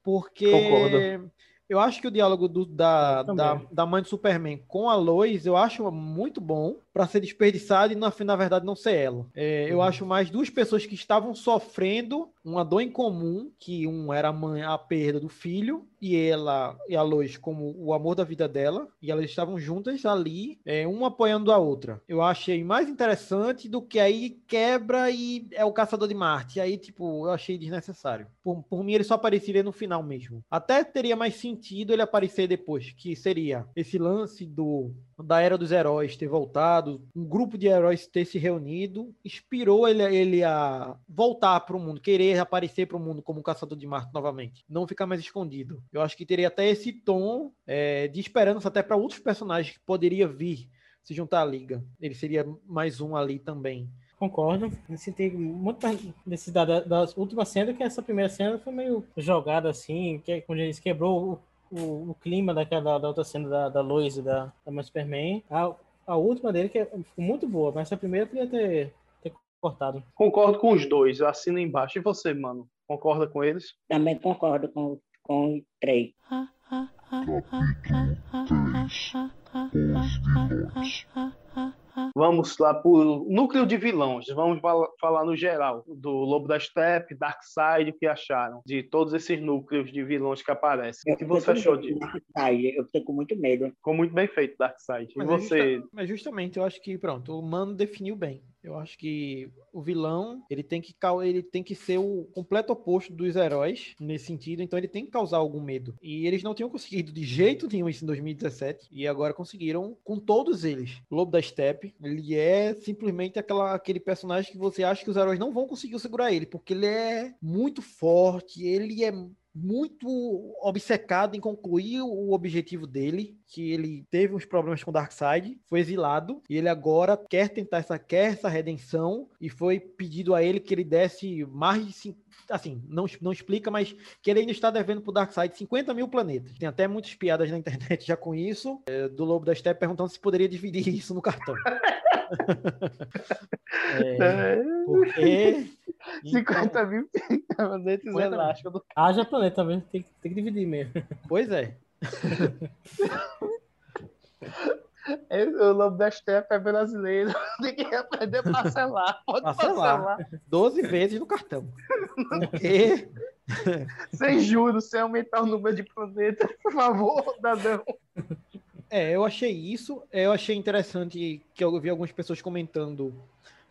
Porque... Concordo. Eu acho que o diálogo do- da, da, da mãe de Superman com a Lois, eu acho muito bom para ser desperdiçado e na, na verdade não ser ela. É, eu acho mais duas pessoas que estavam sofrendo uma dor em comum, que um era a mãe, a perda do filho, e ela e a Lois como o amor da vida dela, e elas estavam juntas ali, é, uma apoiando a outra. Eu achei mais interessante do que aí quebra e é o caçador de Marte. E aí, tipo, eu achei desnecessário. Por, por mim, ele só apareceria no final mesmo. Até teria mais sentido ele aparecer depois, que seria esse lance do da Era dos Heróis ter voltado, um grupo de heróis ter se reunido, inspirou ele, ele a voltar para o mundo, querer aparecer para o mundo como um caçador de Marte novamente, não ficar mais escondido. Eu acho que teria até esse tom é, de esperança até para outros personagens que poderia vir se juntar à liga. Ele seria mais um ali também. Concordo. Eu senti muito mais necessidade da, última cena, que essa primeira cena foi meio jogada assim, que como eles quebrou o, o, clima daquela da outra cena da, da Lois e da, da mãe Superman. A, a última dele que é, ficou muito boa, mas essa primeira podia ter, ter cortado. Concordo com os dois, eu assino embaixo. E você, mano? Concorda com eles? Também concordo com, com o Trey. Vamos lá para o núcleo de vilões. Vamos fala- falar no geral do Lobo da Steppe, Darkseid, o que acharam de todos esses núcleos de vilões que aparecem. O que você achou de? Ai, eu fiquei com muito medo. Ficou muito bem feito, Darkseid. E Mas, é você? justa- mas justamente, eu acho que, pronto, o Mano definiu bem. Eu acho que o vilão, ele tem que, ele tem que ser o completo oposto dos heróis, nesse sentido, então ele tem que causar algum medo. E eles não tinham conseguido de jeito nenhum isso em 2017, e agora conseguiram com todos eles. Lobo da Steppe, ele é simplesmente aquela, aquele personagem que você acha que os heróis não vão conseguir segurar ele, porque ele é muito forte, ele é muito obcecado em concluir o objetivo dele, que ele teve uns problemas com o Darkseid, foi exilado e ele agora quer tentar essa quer essa redenção e foi pedido a ele que ele desse mais de assim, não, não explica, mas que ele ainda está devendo pro Darkseid 50 mil planetas. Tem até muitas piadas na internet já com isso, é, do Lobo da Steppe perguntando se poderia dividir isso no cartão. É, porque 50 mil planetas 50 mil. elásticos. do- Haja planeta também, tem, que- tem que dividir mesmo. Pois é. É, O Lobo da Steppe é brasileiro. Tem que aprender a parcelar. Pode Parcelar. parcelar. 12 vezes no cartão. Porque Sem juros, sem aumentar o número de planetas. Por favor, Dadão. É, eu achei isso. é, Eu achei interessante que eu vi algumas pessoas comentando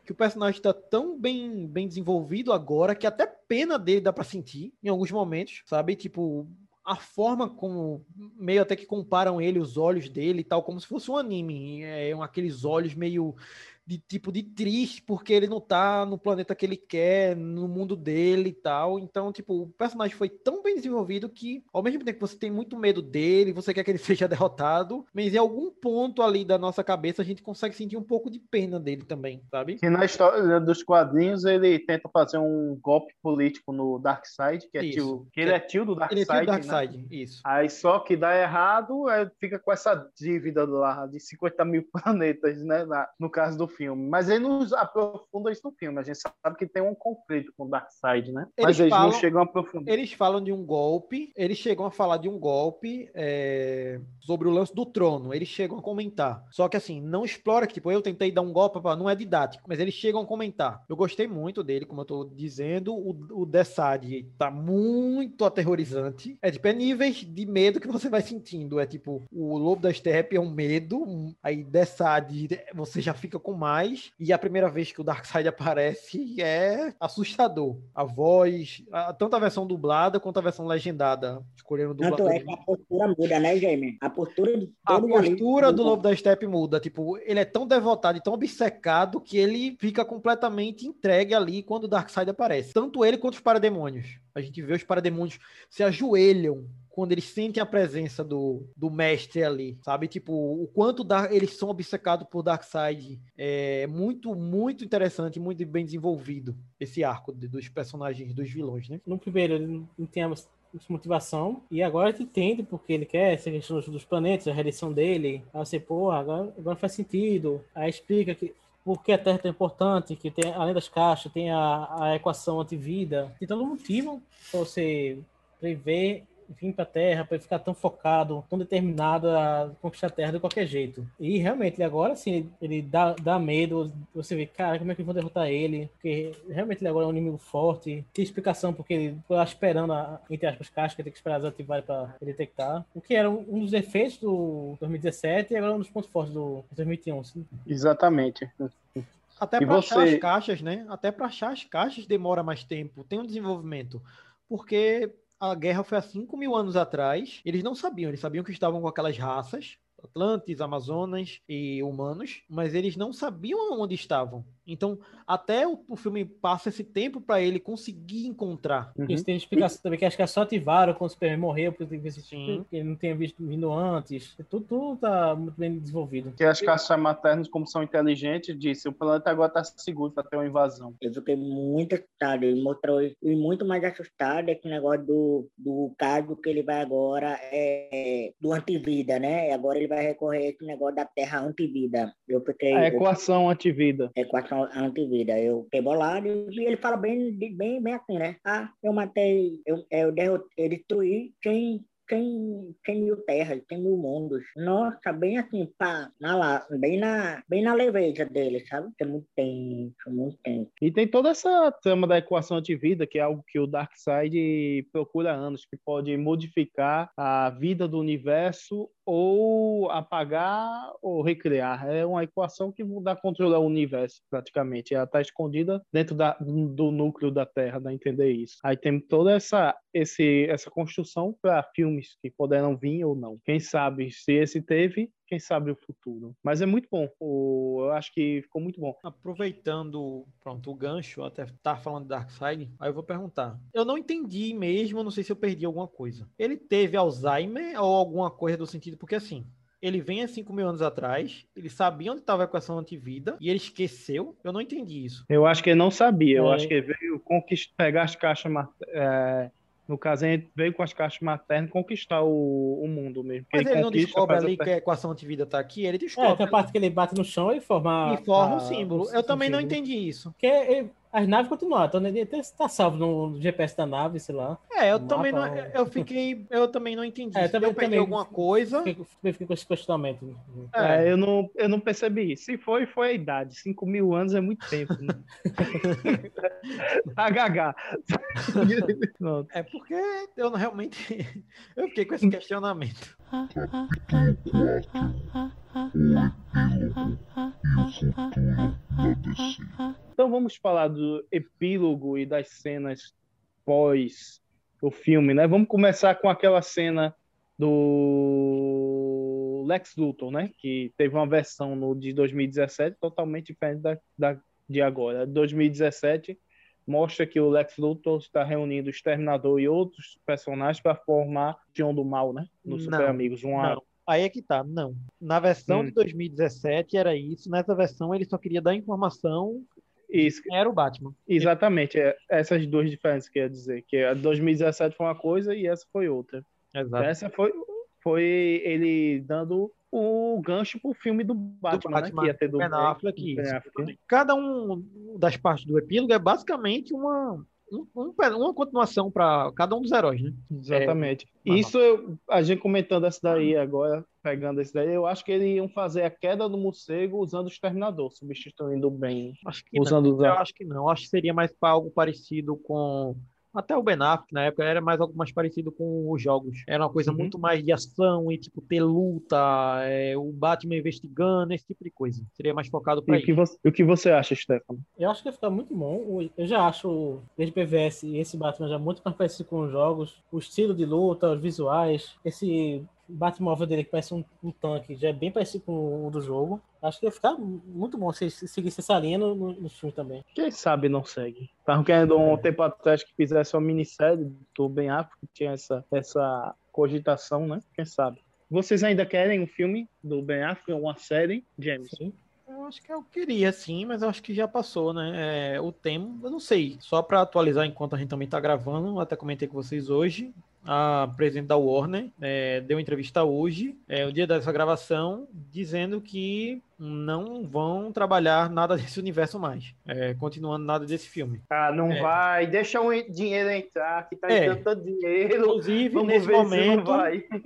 que o personagem está tão bem, bem desenvolvido agora que até pena dele dá para sentir em alguns momentos, sabe? Tipo, a forma como meio até que comparam ele, os olhos dele e tal, como se fosse um anime. É, aqueles olhos meio de tipo de triste porque ele não tá no planeta que ele quer, no mundo dele e tal. Então, tipo, o personagem foi tão bem desenvolvido que, ao mesmo tempo que você tem muito medo dele, você quer que ele seja derrotado, mas em algum ponto ali da nossa cabeça a gente consegue sentir um pouco de pena dele também, sabe? Que na história dos quadrinhos ele tenta fazer um golpe político no Darkseid, que é Isso. tio. Que ele é tio do Ele é Darkseid. tio do né? Darkseid, isso. Aí só que dá errado, aí fica com essa dívida lá de 50 mil planetas, né? no caso do filme. Mas ele não aprofunda isso no filme. A gente sabe que tem um conflito com o Darkseid, né? Mas Eles eles falam- não chegam a aprofundar. Eles falam de um golpe, eles chegam a falar de um golpe é, sobre o lance do trono. Eles chegam a comentar. Só que assim, não explora que, tipo, eu tentei dar um golpe, não é didático, mas eles chegam a comentar. Eu gostei muito dele, como eu tô dizendo. O, o Dessad tá muito aterrorizante. É tipo, é níveis de medo que você vai sentindo. É tipo, o Lobo da Steppe é um medo, aí Dessad você já fica com mais. E a primeira vez que o Darkseid aparece é assustador. A voz, a- tanto a versão dublada quanto a versão legendada. Escolhendo o Tanto é que a postura muda, né, Jamie? A postura de A postura do. Lobo da Steppe muda. Tipo, ele é tão devotado e tão obcecado que ele fica completamente entregue ali quando o Darkseid aparece. Tanto ele quanto os parademônios. A gente vê os parademônios se ajoelham quando eles sentem a presença do, do mestre ali, sabe? Tipo, o quanto Dar- eles são obcecados por Darkseid é muito, muito interessante, muito bem desenvolvido esse arco de- dos personagens, dos vilões, né? No primeiro, ele não- tem a motivação. E agora tu entende porque ele quer essa questão dos- planetas, a redenção dele. Aí você, porra, agora, agora faz sentido. Aí explica que por que a Terra é tão importante, que tem, além das caixas, tem a, a equação antivida. Tem todo motivo para você prever vir para a Terra, para ele ficar tão focado, tão determinado a conquistar a Terra de qualquer jeito. E realmente, ele agora sim, ele dá, dá medo. Você vê, cara, como é que vou derrotar ele? Porque realmente ele agora é um inimigo forte. Tem explicação porque ele foi lá esperando, a, entre aspas, casca, tem que esperar as ativarem para detectar. O que era um um dos defeitos do 2017 e agora um dos pontos fortes do 2021. assim. Exatamente. Até para achar você- as caixas, né? Até para achar as caixas demora mais tempo, tem um desenvolvimento. Porque a guerra foi há 5 mil anos atrás, eles não sabiam, eles sabiam que estavam com aquelas raças, Atlantes, Amazonas e humanos, mas eles não sabiam onde estavam. Então, até o, o filme passa esse tempo para ele conseguir encontrar. Isso tem explicação também, que acho que só ativaram quando o Superman morreu, porque ele não tinha visto vindo antes. Tudo, tudo tá muito bem desenvolvido. Que as caixas maternas, como são inteligentes, disse o planeta agora está seguro para ter uma invasão. Eu fiquei muito assustado. Ele mostrou isso. E muito mais assustado é que o negócio do, do caso que ele vai agora é do antivida, né? Agora ele vai recorrer a esse negócio da terra antivida. Eu fiquei. A eu- equação antivida. equação antivida. Eu fiquei bolado e ele fala bem, bem, bem assim, né? Ah, eu matei, eu, eu, derrotei, eu destruí quem, quem, quem mil terras, quem mil mundos. Nossa, bem assim, pá, na, lá, bem, na, bem na leveza dele, sabe? É muito tenso, muito. E tem toda essa trama da equação antivida, que é algo que o Darkseid procura há anos, que pode modificar a vida do universo ou apagar ou recriar. É uma equação que dá controle ao universo, praticamente. Ela está escondida dentro da, do núcleo da Terra, dá a entender isso. Aí tem toda essa, esse, essa construção para filmes que poderão vir ou não. Quem sabe se esse teve, quem sabe o futuro. Mas é muito bom. O, eu acho que ficou muito bom. Aproveitando, pronto, o gancho, até tá falando de Darkseid, aí eu vou perguntar. Eu não entendi mesmo, não sei se eu perdi alguma coisa. Ele teve Alzheimer ou alguma coisa do sentido, porque assim, ele vem há 5 mil anos atrás, ele sabia onde estava a equação antivida e ele esqueceu. Eu não entendi isso. Eu acho que ele não sabia. Eu É. acho que ele veio conquistar, pegar as caixas. é, no caso, ele veio com as caixas maternas conquistar o, o mundo mesmo. Mas ele não conquista, descobre ali que a equação antivida tá aqui, ele É, descobre. tem a parte que ele bate no chão e forma. e forma a- um símbolo. Eu também não entendi isso. Porque ele- as naves continuam, então ele até tá salvo no GPS da nave, sei lá. É, eu também não, eu fiquei, eu também não entendi. É, também- eu perdi também. alguma coisa. Fiquei, fiquei com esse questionamento. É. É, eu, não, eu não percebi. Se foi, foi a idade. 5 mil anos é muito tempo. Né? HH. Pronto. É porque eu não realmente eu fiquei com esse questionamento. Então vamos falar do epílogo e das cenas pós o filme, né? Vamos começar com aquela cena do Lex Luthor, né? Que teve uma versão no de 2017 totalmente diferente da, da de agora. 2017 mostra que o Lex Luthor está reunindo o Exterminador e outros personagens para formar o Tião do Mal, né? No Não, Super Amigos. Uma... Não. Aí é que tá, não. Na versão Hum. de 2017 era isso, nessa versão ele só queria dar informação Isso, era o Batman. exatamente. É, essas duas diferenças que eu ia dizer. Que a de 2017 foi uma coisa e essa foi outra. Exato. Essa foi, foi ele dando o gancho pro filme do Batman, né? Que ia ter do Ben Affleck, Ben. Affleck. Cada um das partes do epílogo é basicamente uma um- um- uma continuação para cada um dos heróis, né? Exatamente. É, Isso, eu- a gente comentando essa daí agora, pegando esse daí, eu acho que eles iam fazer a queda do morcego usando o Exterminador, substituindo o Ben. Acho que Usando não. os- Eu acho que não. Acho que seria mais para algo parecido com Até o Ben Affleck, na época, era mais algo mais parecido com os jogos. Era uma coisa Uhum. muito mais de ação e, tipo, ter luta, é, o Batman investigando, esse tipo de coisa. Seria mais focado E pra o que, isso. você, o que você acha, Stefano? Eu acho que vai ficar muito bom. Eu já acho, desde PVS e esse Batman já muito mais parecido com os jogos. O estilo de luta, os visuais. Esse Batmóvel dele que parece um, um tanque já é bem parecido com o do jogo. Acho que ia ficar muito bom se se seguisse essa linha no, no, no filme também. Quem sabe não segue. Estavam querendo um tempo atrás que fizesse uma minissérie do Ben Affleck, que tinha essa, essa cogitação, né? Quem sabe? Vocês ainda querem um filme do Ben Affleck, uma série, James? Sim. Eu acho que eu queria, sim, mas eu acho que já passou, né? É, o tema, eu não sei. Só para atualizar enquanto a gente também tá gravando, até comentei com vocês hoje. A presidente da Warner é, deu uma entrevista hoje, é, o dia dessa gravação, dizendo que não vão trabalhar nada desse universo mais. É, continuando nada desse filme. Ah, não É. vai. Deixa o dinheiro entrar, que tá É. entrando tanto dinheiro. Inclusive, Vamos nesse momento,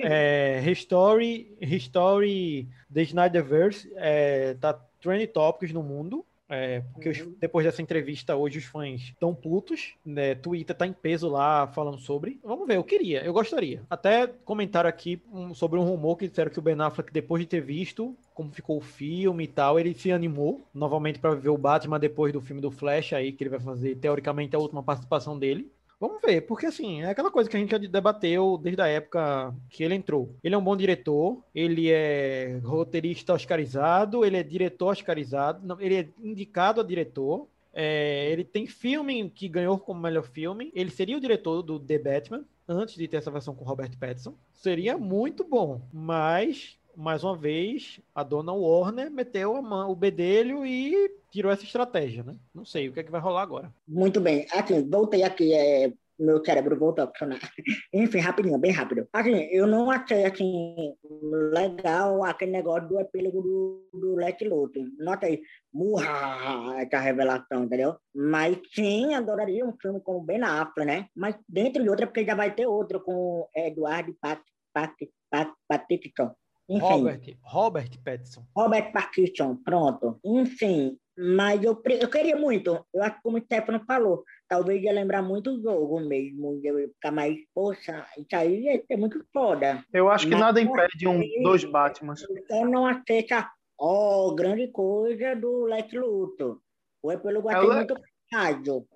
é, History, History The Snyderverse é, tá trending topics no mundo. É, porque os- depois dessa entrevista hoje os fãs estão putos, né? Twitter tá em peso lá falando sobre. Vamos ver, eu queria, eu gostaria. Até comentaram aqui um- sobre um rumor que disseram que o Ben Affleck, depois de ter visto como ficou o filme e tal, ele se animou novamente para ver o Batman depois do filme do Flash aí, que ele vai fazer teoricamente a última participação dele. Vamos ver, porque assim, é aquela coisa que a gente já debateu desde a época que ele entrou. Ele é um bom diretor, ele é roteirista oscarizado, ele é diretor oscarizado, ele é indicado a diretor. é, ele tem filme que ganhou como melhor filme. Ele seria o diretor do The Batman, antes de ter essa versão com Robert Pattinson. Seria muito bom, mas mais uma vez, a dona Warner meteu a mão, o bedelho e tirou essa estratégia, né? Não sei o que é que vai rolar agora. Muito bem. Assim, voltei aqui, é, meu cérebro voltou a funcionar. Enfim, rapidinho, bem rápido. Assim, eu não achei, assim, legal aquele negócio do epílogo do, do Lex Luthor. Nota aí, murra, essa revelação, entendeu? Mas sim, adoraria um filme com o Ben Affleck, né? Mas dentro de outra, porque já vai ter outro com Eduardo Pat, Pat, Pat, Pattinson. Enfim. Robert, Robert Pattinson. Robert Pattinson, pronto. Enfim, mas eu, eu queria muito. Eu acho que como o Stefano falou, talvez ia lembrar muito o jogo mesmo. Eu ia ficar mais, poxa, isso aí ia ser muito foda. Eu acho que Mas nada impede um, dois Batmans. Eu não achei que a ó, grande coisa do Lex Luthor. O epílogo É achei o Le-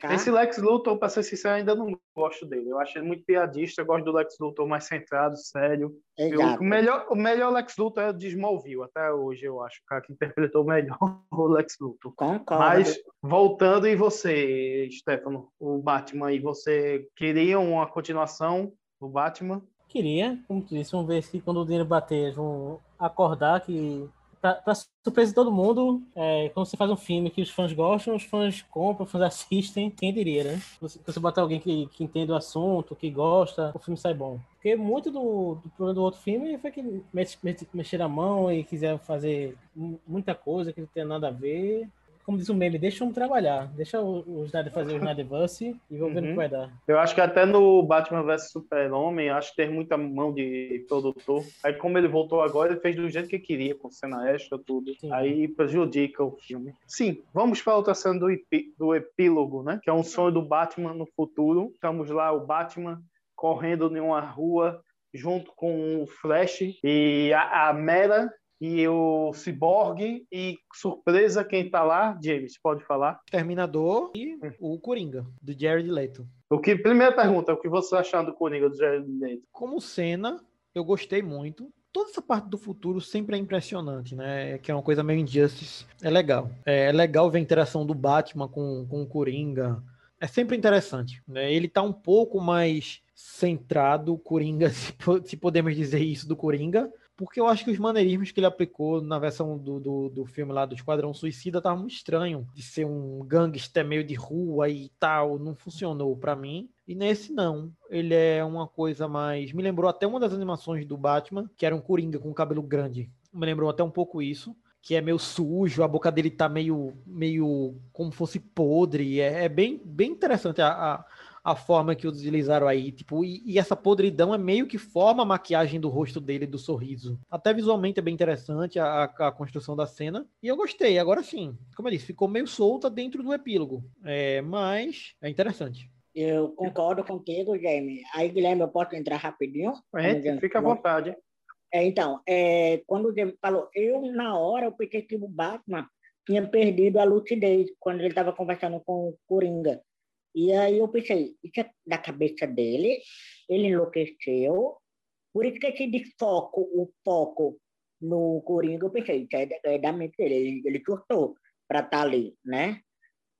tá? Esse Lex Luthor, pra ser sincero, ainda não gosto dele. Eu acho ele muito piadista, eu gosto do Lex Luthor mais centrado, sério. Eu- o, melhor, o melhor Lex Luthor é o de Smallville, até hoje, eu acho. O cara que interpretou melhor o Lex Luthor. Concordo. Mas, voltando, e você, Stefano, o Batman, e você queria uma continuação do Batman? Queria, como tu disse, vamos ver se quando o dinheiro bater, eles vão acordar que. Pra, pra surpresa de todo mundo, é, quando você faz um filme que os fãs gostam, os fãs compram, os fãs assistem, quem diria, né? Você, você botar alguém que, que entende o assunto, que gosta, o filme sai bom. Porque muito do, do problema do outro filme foi que mexe, mexe, mexeram a mão e quiseram fazer mu- muita coisa que não tem nada a ver. Como diz o meme, deixa eu trabalhar, deixa o, o Snyder fazer o Snyderverse e vamos ver no que Uhum. vai dar. Eu acho que até no Batman vs Super-Homem, acho que tem muita mão de produtor. Aí, como ele voltou agora, ele fez do jeito que queria, com cena extra, tudo. Sim. Aí prejudica o filme. Sim, vamos para outra cena do, epi- do epílogo, né? Que é um sonho do Batman no futuro. Estamos lá, o Batman correndo em uma rua junto com o Flash e a, a Mera e o Cyborg. E surpresa, quem tá lá, James, pode falar? Terminador e o Coringa, do Jared Leto. O que, primeira pergunta, o que você achou do Coringa do Jared Leto? Como cena, eu gostei muito. Toda essa parte do futuro sempre é impressionante, né? Que é uma coisa meio Injustice. É legal. É legal ver a interação do Batman com, com o Coringa. É sempre interessante. Né? Ele tá um pouco mais centrado, Coringa, se, se podemos dizer isso do Coringa, porque eu acho que os maneirismos que ele aplicou na versão do, do, do filme lá do Esquadrão Suicida tava muito estranho. De ser um gangster meio de rua e tal, não funcionou pra mim. E nesse não. Ele é uma coisa mais. Me lembrou até uma das animações do Batman, que era um Coringa com cabelo grande. Me lembrou até um pouco isso. Que é meio sujo, a boca dele tá meio, meio como fosse podre. É, é bem, bem interessante a, a, a forma que utilizaram aí. Tipo, e, e essa podridão é meio que forma a maquiagem do rosto dele, do sorriso. Até visualmente é bem interessante a, a, construção da cena. E eu gostei. Agora sim, como eu disse, ficou meio solta dentro do epílogo. É, mas é interessante. Eu concordo contigo, Jamie. Aí, Guilherme, eu posso entrar rapidinho? Gente, fica à vontade. É, então, é, quando o Jamie falou, eu, na hora, eu pensei que o Batman tinha perdido a lucidez quando ele estava conversando com o Coringa. E aí eu pensei, isso é da cabeça dele, ele enlouqueceu, por isso que esse desfoco, o foco no Coringa, eu pensei, isso é é da mente dele, ele, ele surtou para estar ali, né?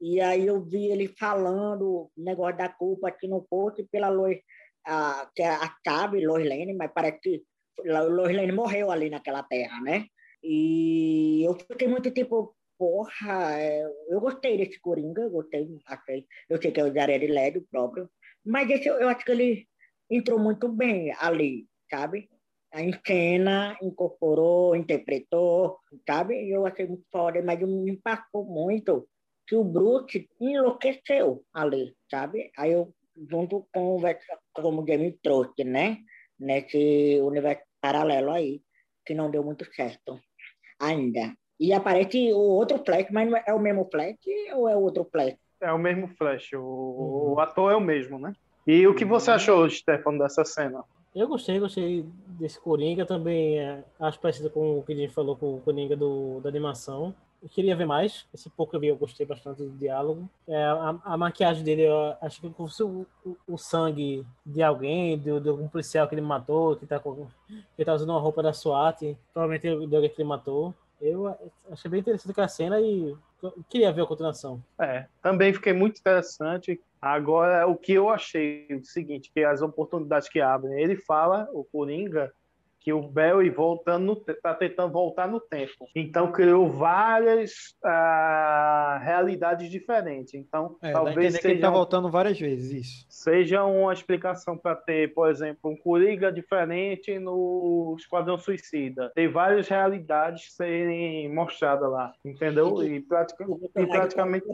E aí eu vi ele falando o negócio da culpa que não fosse pela Lois, a, que é a Cabe, Lois Lane, mas parece que Lois Lane morreu ali naquela terra, né? E eu fiquei muito tipo, porra, é, eu gostei desse Coringa, eu gostei, achei, eu sei que é o Jared Leto próprio, mas esse, eu acho que ele entrou muito bem ali, sabe? Em cena, incorporou, interpretou, sabe? Eu achei muito foda, mas me impactou muito que o Bruce enlouqueceu ali, sabe? Aí eu, junto com o como o Jamie trouxe, né? Nesse universo paralelo aí, que não deu muito certo ainda. E aparece o outro Flash, mas é o mesmo Flash ou é outro Flash? É o mesmo Flash, o, uhum. o ator é o mesmo, né? E o que você achou, Stefano, dessa cena? Eu gostei, gostei desse Coringa também. É, acho parecido com o que a gente falou com o Coringa do, da animação. Eu queria ver mais. Esse pouco eu vi, eu gostei bastante do diálogo. É, a, a, maquiagem dele, eu acho que fosse o, o, o, sangue de alguém, de, de algum policial que ele matou, que tá, com, que tá usando uma roupa da SWAT, provavelmente de alguém que ele matou. Eu achei bem interessante aquela cena e queria ver a continuação. É, também fiquei muito interessante. Agora, o que eu achei é o seguinte, que as oportunidades que abrem, ele fala, o Coringa, que o Barry voltando está tentando voltar no tempo. Então criou várias uh, realidades diferentes. Então é, talvez seja que ele está voltando várias vezes isso. Seja uma explicação para ter, por exemplo, um Coringa diferente no Esquadrão Suicida. Tem várias realidades serem mostradas lá, entendeu? E, pratica, e praticamente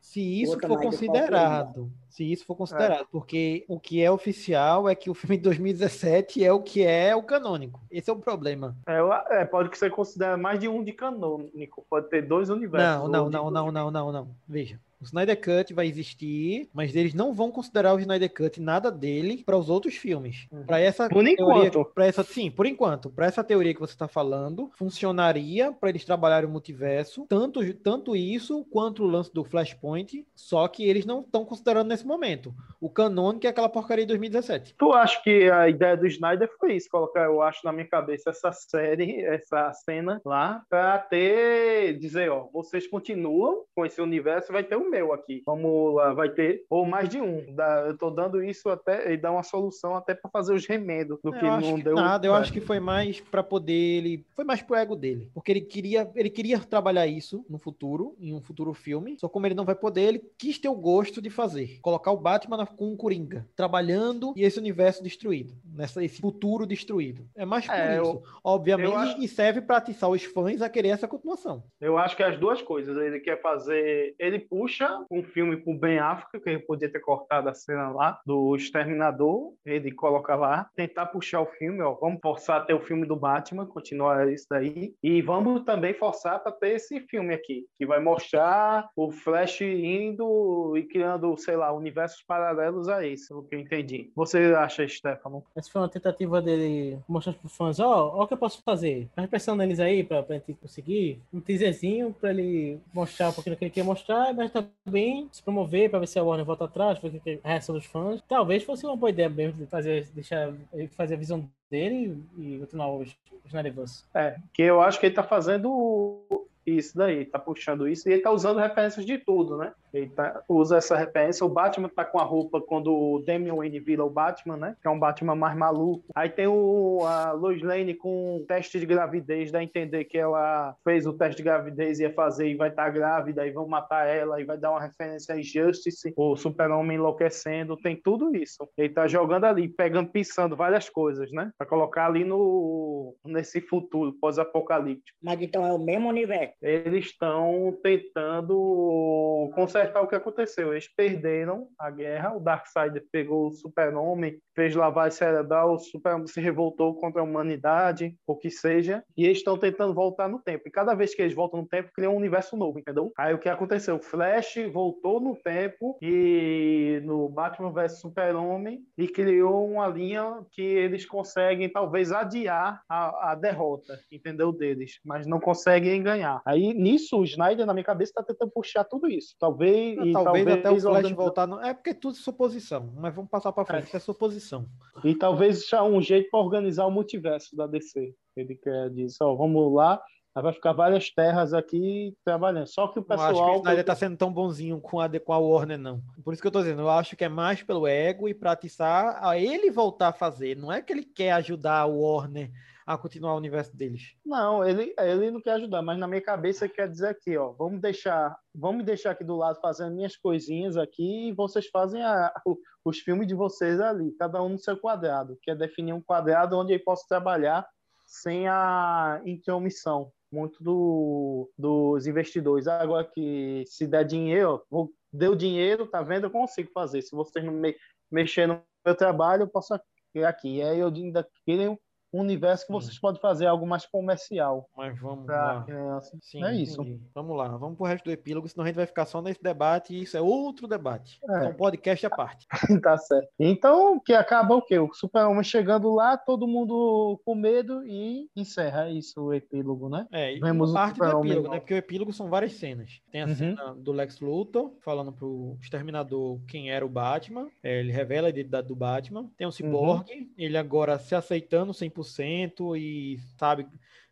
se isso for considerado, se isso for considerado, é. porque o que é oficial é que o filme de 2017 é o que é o canônico canônico. Esse é o problema. É, é pode ser considerado mais de um de canônico. Pode ter dois universos. Não, não, não, não, não, não, não. Veja. O Snyder Cut vai existir, mas eles não vão considerar o Snyder Cut nada dele para os outros filmes. Uhum. Para essa por teoria, enquanto, para essa sim, por enquanto, para essa teoria que você está falando, funcionaria para eles trabalharem o multiverso, tanto tanto isso quanto o lance do Flashpoint, só que eles não estão considerando nesse momento. O canônico é aquela porcaria de 2017. Tu acha que a ideia do Snyder foi isso, colocar, eu acho na minha cabeça essa série, essa cena lá para ter dizer, ó, vocês continuam com esse universo, vai ter um meu aqui. Vamos lá, vai ter, ou mais de um. eu tô dando isso até e dá uma solução até para fazer os remendos do que não que deu. Nada, eu acho que foi mais para poder ele, foi mais pro ego dele, porque ele queria, ele queria trabalhar isso no futuro, em um futuro filme. Só como ele não vai poder, ele quis ter o gosto de fazer, colocar o Batman com o Coringa, trabalhando e esse universo destruído, nessa esse futuro destruído. É mais por é, isso, eu, obviamente, eu acho... e serve para atiçar os fãs a querer essa continuação. Eu acho que as duas coisas, ele quer fazer, ele puxa um filme com Ben Affleck, que ele podia ter cortado a cena lá, do Exterminador, ele coloca lá, tentar puxar o filme, ó, vamos forçar até o filme do Batman, continuar isso daí, e vamos também forçar para ter esse filme aqui, que vai mostrar o Flash indo e criando, sei lá, universos paralelos a esse, o que eu entendi. Você acha, Stefano? Essa foi uma tentativa dele mostrar para os fãs, ó, ó o que eu posso fazer. Tá pressão eles aí para a gente conseguir um teaserzinho para ele mostrar um pouquinho que ele quer mostrar, mas tá bem se promover para ver se a Warner volta atrás, ver a reação dos fãs. Talvez fosse uma boa ideia mesmo fazer, deixar ele fazer a visão dele e continuar os, os Snyderverse. É, que eu acho que ele tá fazendo isso daí, tá puxando isso e ele tá usando referências de tudo, né? Ele tá, usa essa referência. O Batman tá com a roupa quando o Damian Wayne vira o Batman, né? Que é um Batman mais maluco. Aí tem o, a Lois Lane com teste de gravidez, dá a entender que ela fez o teste de gravidez ia fazer e vai estar tá grávida e vão matar ela e vai dar uma referência a Injustice, o super-homem enlouquecendo. Tem tudo isso. Ele tá jogando ali, pegando, pensando várias coisas, né? Pra colocar ali no nesse futuro pós-apocalíptico. Mas então é o mesmo universo Eles estão tentando consertar o que aconteceu. Eles perderam a guerra, o Darkseid pegou o super-homem, fez lavagem cerebral, o super se revoltou contra a humanidade, o que seja, e eles estão tentando voltar no tempo. E cada vez que eles voltam no tempo, criam um universo novo, entendeu? Aí o que aconteceu? O Flash voltou no tempo e no Batman vs Super-Homem e criou uma linha que eles conseguem talvez adiar a, a derrota, entendeu? Deles, mas não conseguem ganhar. Aí nisso o Snyder na minha cabeça está tentando puxar tudo isso. Talvez Não, e talvez, talvez até o Flash voltar. No... É porque é tudo suposição, mas vamos passar pra frente, isso é suposição. E talvez já um jeito para organizar o multiverso da DC. Ele quer dizer, ó, vamos lá, aí vai ficar várias terras aqui trabalhando. Só que o Não acho que o pessoal. Snyder tá sendo tão bonzinho com a, com a Warner, não. Por isso que eu tô dizendo, eu acho que é mais pelo ego e pra atiçar a ele voltar a fazer. Não é que ele quer ajudar a Warner a continuar o universo deles. Não, ele, ele não quer ajudar, mas na minha cabeça quer dizer aqui, ó, vamos deixar, vamos deixar aqui do lado fazendo minhas coisinhas aqui e vocês fazem a- os filmes de vocês ali, cada um no seu quadrado, que é definir um quadrado onde eu posso trabalhar sem a intromissão muito do, dos investidores. Agora que se der dinheiro, vou, deu dinheiro, tá vendo? Eu consigo fazer. Se vocês não me, mexer no meu trabalho, eu posso aqui. aqui. E aí eu ainda queria um universo que vocês podem fazer algo mais comercial. Mas vamos lá. criança. Sim, é isso. entendi. Vamos lá, vamos pro resto do epílogo, senão a gente vai ficar só nesse debate e isso é outro debate. É. Então, podcast à parte. tá certo. Então, que acaba o quê? O super-homem chegando lá, todo mundo com medo e encerra isso, o epílogo, né? É, e Vemos parte do epílogo, né? Porque o epílogo são várias cenas. Tem a Uhum. cena do Lex Luthor falando pro Exterminador quem era o Batman. É, ele revela a identidade do Batman. Tem o Cyborg, ele agora se aceitando 100% e sabe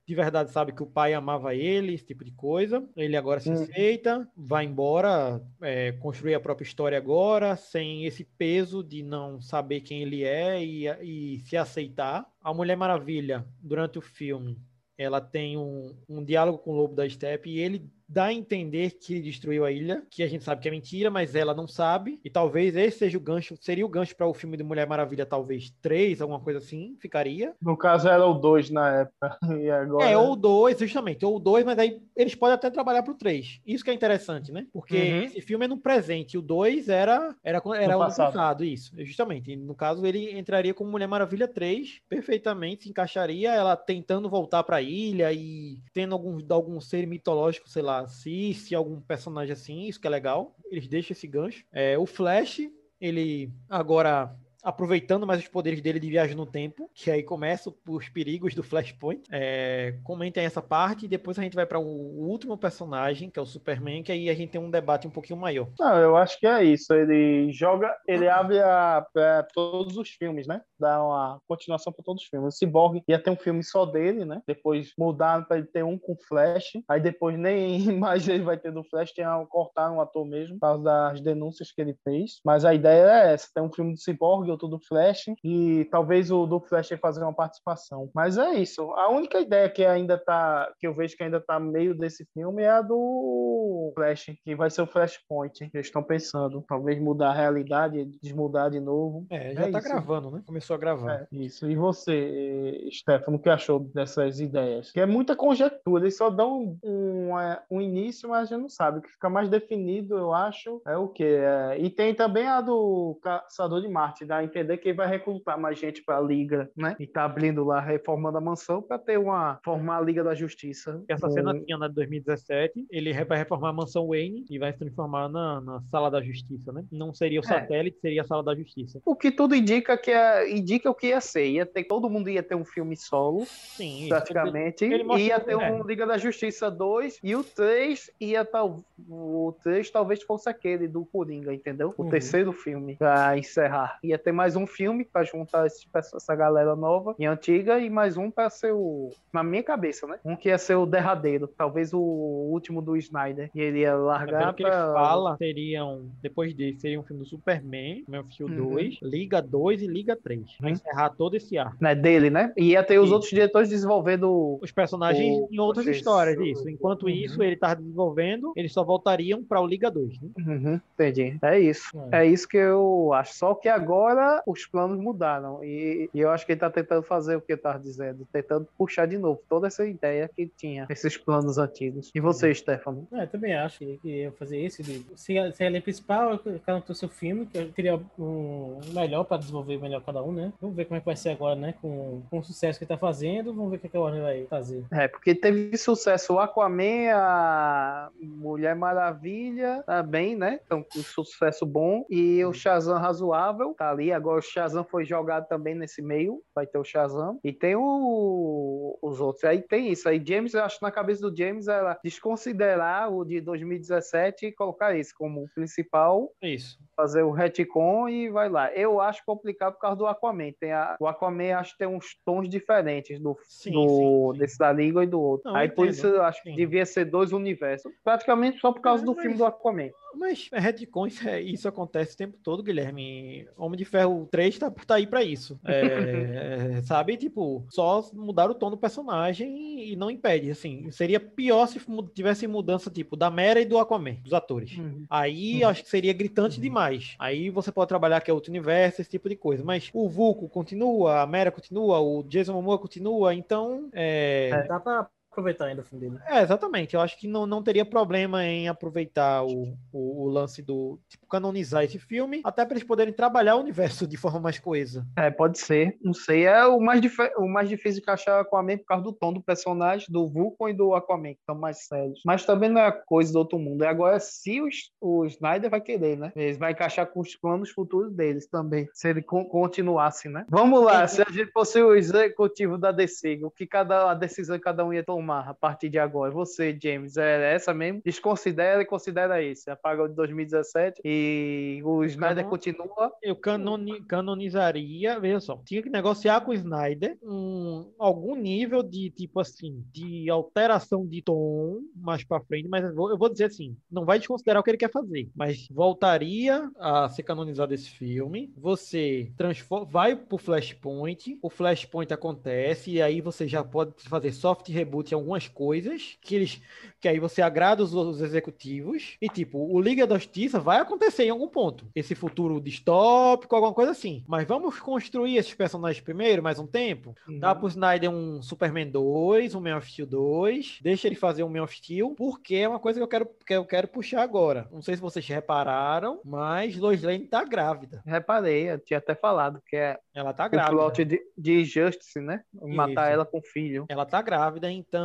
de verdade sabe que o pai amava ele, esse tipo de coisa. Ele agora se Uhum. aceita, vai embora, é, construir a própria história agora, sem esse peso de não saber quem ele é e, e se aceitar. A Mulher Maravilha, durante o filme, ela tem um, um diálogo com o Lobo da Steppe e ele dá a entender que ele destruiu a ilha, que a gente sabe que é mentira, mas ela não sabe. E talvez esse seja o gancho, seria o gancho para o filme de Mulher Maravilha, talvez três, alguma coisa assim, ficaria. No caso, era o 2 na época. E agora... É, ou dois, justamente, ou dois, mas aí eles podem até trabalhar pro três. Isso que é interessante, né? Porque Uhum. esse filme é no presente, e o dois era era era No o passado. passado, isso, justamente. E no caso ele entraria como Mulher Maravilha 3, perfeitamente se encaixaria ela tentando voltar pra ilha e tendo algum algum ser mitológico, sei lá, se algum personagem assim, isso que é legal. Eles deixam esse gancho. É, o Flash, ele agora aproveitando mais os poderes dele de viagem no tempo, que aí começa os perigos do Flashpoint. É, comentem essa parte e depois a gente vai para o último personagem, que é o Superman, que aí a gente tem um debate um pouquinho maior. Não, eu acho que é isso. Ele joga, ele abre a, pra todos os filmes, né? Dá uma continuação para todos os filmes. O Cyborg ia ter um filme só dele, né? Depois mudaram para ele ter um com Flash. Aí depois nem mais ele vai ter do Flash, tem a, cortaram o ator mesmo, por causa das denúncias que ele fez. Mas a ideia é essa: tem um filme do Cyborg, outro do Flash, e talvez o do Flash ia fazer uma participação. Mas é isso. A única ideia que ainda tá, que eu vejo que ainda tá meio desse filme é a do Flash, que vai ser o Flashpoint. que Eles estão pensando, talvez mudar a realidade, desmudar de novo. É, já tá isso. gravando, né? Começou a gravar. É, isso. E você, Stefano, o que achou dessas ideias? Que é muita conjectura, eles só dão um, é, um início, mas a gente não sabe. O que fica mais definido, eu acho, é o quê? É, e tem também a do Caçador de Marte, dá a entender que ele vai recrutar mais gente para a Liga, né? E tá abrindo lá, reformando a mansão para ter uma. formar a Liga da Justiça. Essa Com- cena tinha na de 2017, ele vai reformar a mansão Wayne e vai se transformar na, na sala da justiça, né? Não seria o É. satélite, seria a sala da justiça. O que tudo indica que é, indica o que ia ser. Ia ter, todo mundo ia ter um filme solo, Sim, praticamente. Ele ia ter é. um Liga da Justiça 2 e o 3 ia tal. O 3 talvez fosse aquele do Coringa, entendeu? O Uhum. terceiro filme pra encerrar. Ia ter mais um filme pra juntar esse- essa galera nova e antiga e mais um pra ser o. Na minha cabeça, né? Um que ia ser o derradeiro, talvez o último do Snyder. E ele ia Pelo largar que ele pra. fala, seriam, depois dele, seria um filme do Superman, Man of Steel Uhum. 2, Liga 2 e Liga 3. Vai encerrar todo esse arco. Né, dele, né? E ia ter os Isso. outros diretores desenvolvendo Os personagens O- em outras vocês- histórias, isso. Enquanto Uhum. isso, ele tava desenvolvendo, eles só voltariam para o Liga 2. Né? Uhum, entendi. É isso. É. É. isso que eu acho. Só que agora os planos mudaram. E, e eu acho que ele tá tentando fazer o que eu tava dizendo, tentando puxar de novo toda essa ideia que tinha, esses planos antigos. E você, Stefano? É, eu também acho que ia fazer isso. De, se, a, se a linha principal, cada um tem o seu filme, que eu teria um melhor para desenvolver melhor cada um, né? Vamos ver como é que vai ser agora, né? Com, com o sucesso que ele tá fazendo, vamos ver o que, que a Warner vai fazer. É, porque teve sucesso o Aquaman, a Mulher Maravilha, também, né? Então, um sucesso bom. E o Shazam razoável, tá ali. Agora o Shazam foi jogado também nesse meio, vai ter o Shazam. E tem o, os outros. Aí tem isso. Aí James, eu acho que na cabeça do James era desconsiderar o de 2017 e colocar esse como o principal. Isso. Fazer o retcon e vai lá. Eu acho complicado por causa do Aquaman. Tem a, o Aquaman acho que tem uns tons diferentes do, Sim, do sim, sim. desse da língua e do outro. Não, Aí por isso eu acho que devia ser dois universos. Praticamente só por causa É, do mas- filme do Aquaman. Mas é retcon, isso, é- isso acontece o tempo todo, Guilherme. Homem de Ferro 3 tá, tá aí pra isso. É, sabe? Tipo, só mudar o tom do personagem e não impede. Assim, seria pior se tivesse mudança, tipo, da Mera e do Aquaman, dos atores. Aí acho que seria gritante demais. Aí você pode trabalhar que é outro universo, esse tipo de coisa. Mas o Vulco continua, a Mera continua, o Jason Momoa continua, então. É, Dá pra aproveitar ainda o filme dele. é, exatamente. Eu acho que não, não teria problema em aproveitar o, o, o lance do. Tipo, canonizar esse filme, até para eles poderem trabalhar o universo de forma mais coesa. É, pode ser. Não sei. É o mais, dif- o mais difícil de encaixar o Aquaman por causa do tom do personagem, do Vulcan e do Aquaman, que estão mais sérios. Mas também não é coisa do outro mundo. É agora se o, o Snyder vai querer, né? Eles vai encaixar com os planos futuros deles também. Se ele con- continuasse, né? Vamos lá. Se a gente fosse o executivo da DC, o que cada a decisão que cada um ia tomar a partir de agora? Você, James, é essa mesmo? Desconsidera e considera esse. Apaga o de 2017 e o Snyder Canon- continua. Eu canoni- canonizaria, veja só, tinha que negociar com o Snyder um, algum nível de, tipo assim, de alteração de tom mais pra frente, mas eu vou, eu vou dizer assim, não vai desconsiderar o que ele quer fazer, mas voltaria a ser canonizado esse filme, você transforma, vai pro Flashpoint, o Flashpoint acontece, e aí você já pode fazer soft reboot em algumas coisas, que eles que aí você agrada os, os executivos, e tipo, o Liga da Justiça vai acontecer em algum ponto. Esse futuro distópico, alguma coisa assim. Mas vamos construir esses personagens primeiro, mais um tempo. Dá pro Snyder um Superman 2, um Man of Steel 2, deixa ele fazer um Man of Steel, porque é uma coisa que eu quero, que eu quero puxar agora. Não sei se vocês repararam, mas Lois Lane tá grávida. Reparei, eu tinha até falado que é Ela tá o grávida. plot de, de Justice, né? Matar Isso. ela com o filho. Ela tá grávida, então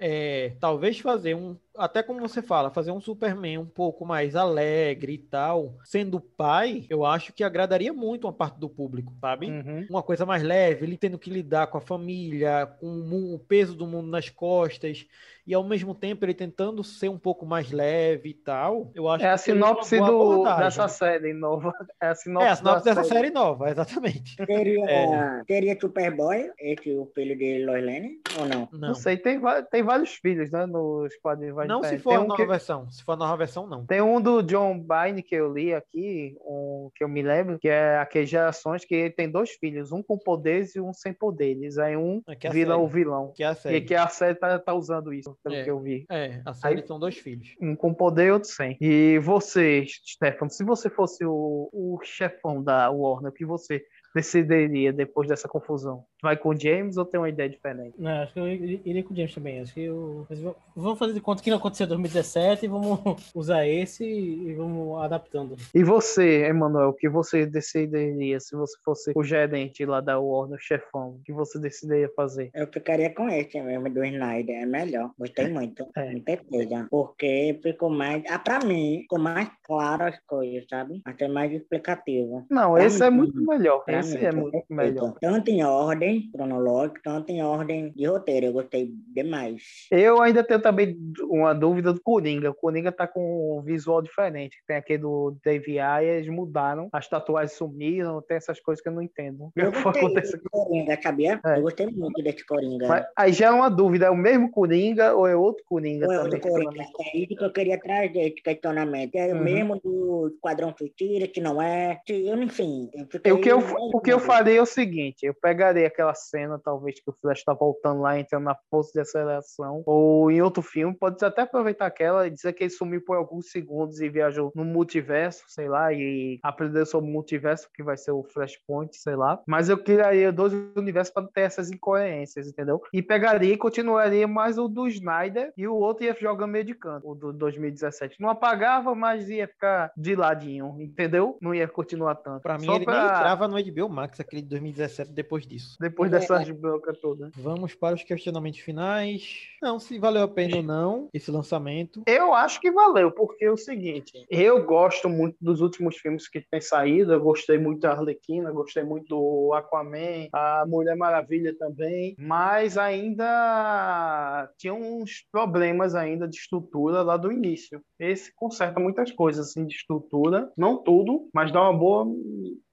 é, talvez fazer um, até como você fala, fazer um Superman um pouco mais alegre e tal, sendo pai, eu acho que agradaria muito uma parte do público, sabe? Uhum. Uma coisa mais leve, ele tendo que lidar com a família, com o peso do mundo nas costas, e ao mesmo tempo ele tentando ser um pouco mais leve e tal. Eu acho É a sinopse do, dessa série nova. É a sinopse, É, a sinopse dessa série nova, exatamente. Teria, É. teria Superboy, esse o filho de Lois Lane, ou não? Não sei, tem, tem vários filhos, né? Nos quadrinhos. Não se for a um nova que- versão. Se for a nova versão, não. Tem um do John Byrne que eu li aqui, um, que eu me lembro, que é aquelas gerações que ele tem dois filhos, um com poderes e um sem poderes. Aí um É é vira série. o vilão. Que é a E série. que a série tá, tá usando isso, pelo É. que eu vi. É, a série são dois filhos. Um com poder e outro sem. E você, Stefano, se você fosse o, o chefão da Warner, o que você decidiria depois dessa confusão? Vai com o James ou tem uma ideia diferente? Não, acho que eu iria com o James também. Acho que eu... Vamos fazer de conta que não aconteceu em 2017 e vamos usar esse e vamos adaptando. E você, Emanuel, o que você decidiria se você fosse o gerente lá da Warner, o chefão? O que você decidiria fazer? Eu ficaria com esse mesmo do Snyder, é melhor. Gostei muito, É. com certeza. Porque ficou mais. Ah, pra mim, ficou mais claro as coisas, sabe? Até mais explicativo. Não, Pra esse é mim, muito melhor. Esse mim, é muito certeza. melhor. Tanto em ordem cronológica, tanto em ordem de roteiro. Eu gostei demais. Eu ainda tenho também uma dúvida do Coringa. O Coringa tá com um visual diferente. Tem aquele do Dave eles mudaram, as tatuagens sumiram, tem essas coisas que eu não entendo. Eu gostei desse Coringa, sabia? É. Eu gostei muito desse Coringa. Mas aí já é uma dúvida, é o mesmo Coringa ou é outro Coringa Ou é também? outro Coringa? É isso que eu queria trazer, esse questionamento. É Uhum. o mesmo do Esquadrão Suicida, que não é. que, Enfim, eu O que, eu, o que eu faria é o seguinte: eu pegaria aquela cena, talvez, que o Flash tá voltando lá, entrando na força de aceleração, ou em outro filme, pode até aproveitar aquela e dizer que ele sumiu por alguns segundos e viajou no multiverso, sei lá, e aprendeu sobre o multiverso, que vai ser o Flashpoint, sei lá. Mas eu criaria dois universos para ter essas incoerências, entendeu? E pegaria e continuaria mais o do Snyder e o outro ia jogar meio de canto, o do 2017. Não apagava, mas ia ficar de ladinho, entendeu? Não ia continuar tanto. Pra mim, Só ele nem entrava no HBO Max, aquele de 2017, depois disso. Depois dessas broncas todas. Vamos para os questionamentos finais. Não, se valeu a pena ou não esse lançamento. Eu acho que valeu, porque é o seguinte, eu gosto muito dos últimos filmes que tem saído, eu gostei muito da Arlequina, gostei muito do Aquaman, a Mulher Maravilha também, mas ainda tinha uns problemas ainda de estrutura lá do início. Esse conserta muitas coisas assim de estrutura, não tudo, mas dá uma boa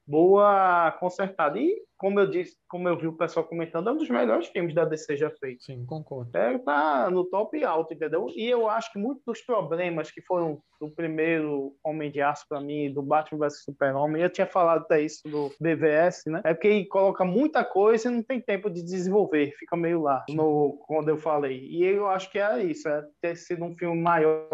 boa consertada. E como eu disse, como eu vi o pessoal comentando, é um dos melhores filmes da DC já feito. Sim, concordo. É, tá no top alto, entendeu? E eu acho que muitos dos problemas que foram do primeiro Homem de Aço para mim, do Batman vs Super-Homem, eu tinha falado até isso do BVS, né? É porque coloca muita coisa e não tem tempo de desenvolver, fica meio lá, no, quando eu falei. E eu acho que é isso, é ter sido um filme maior,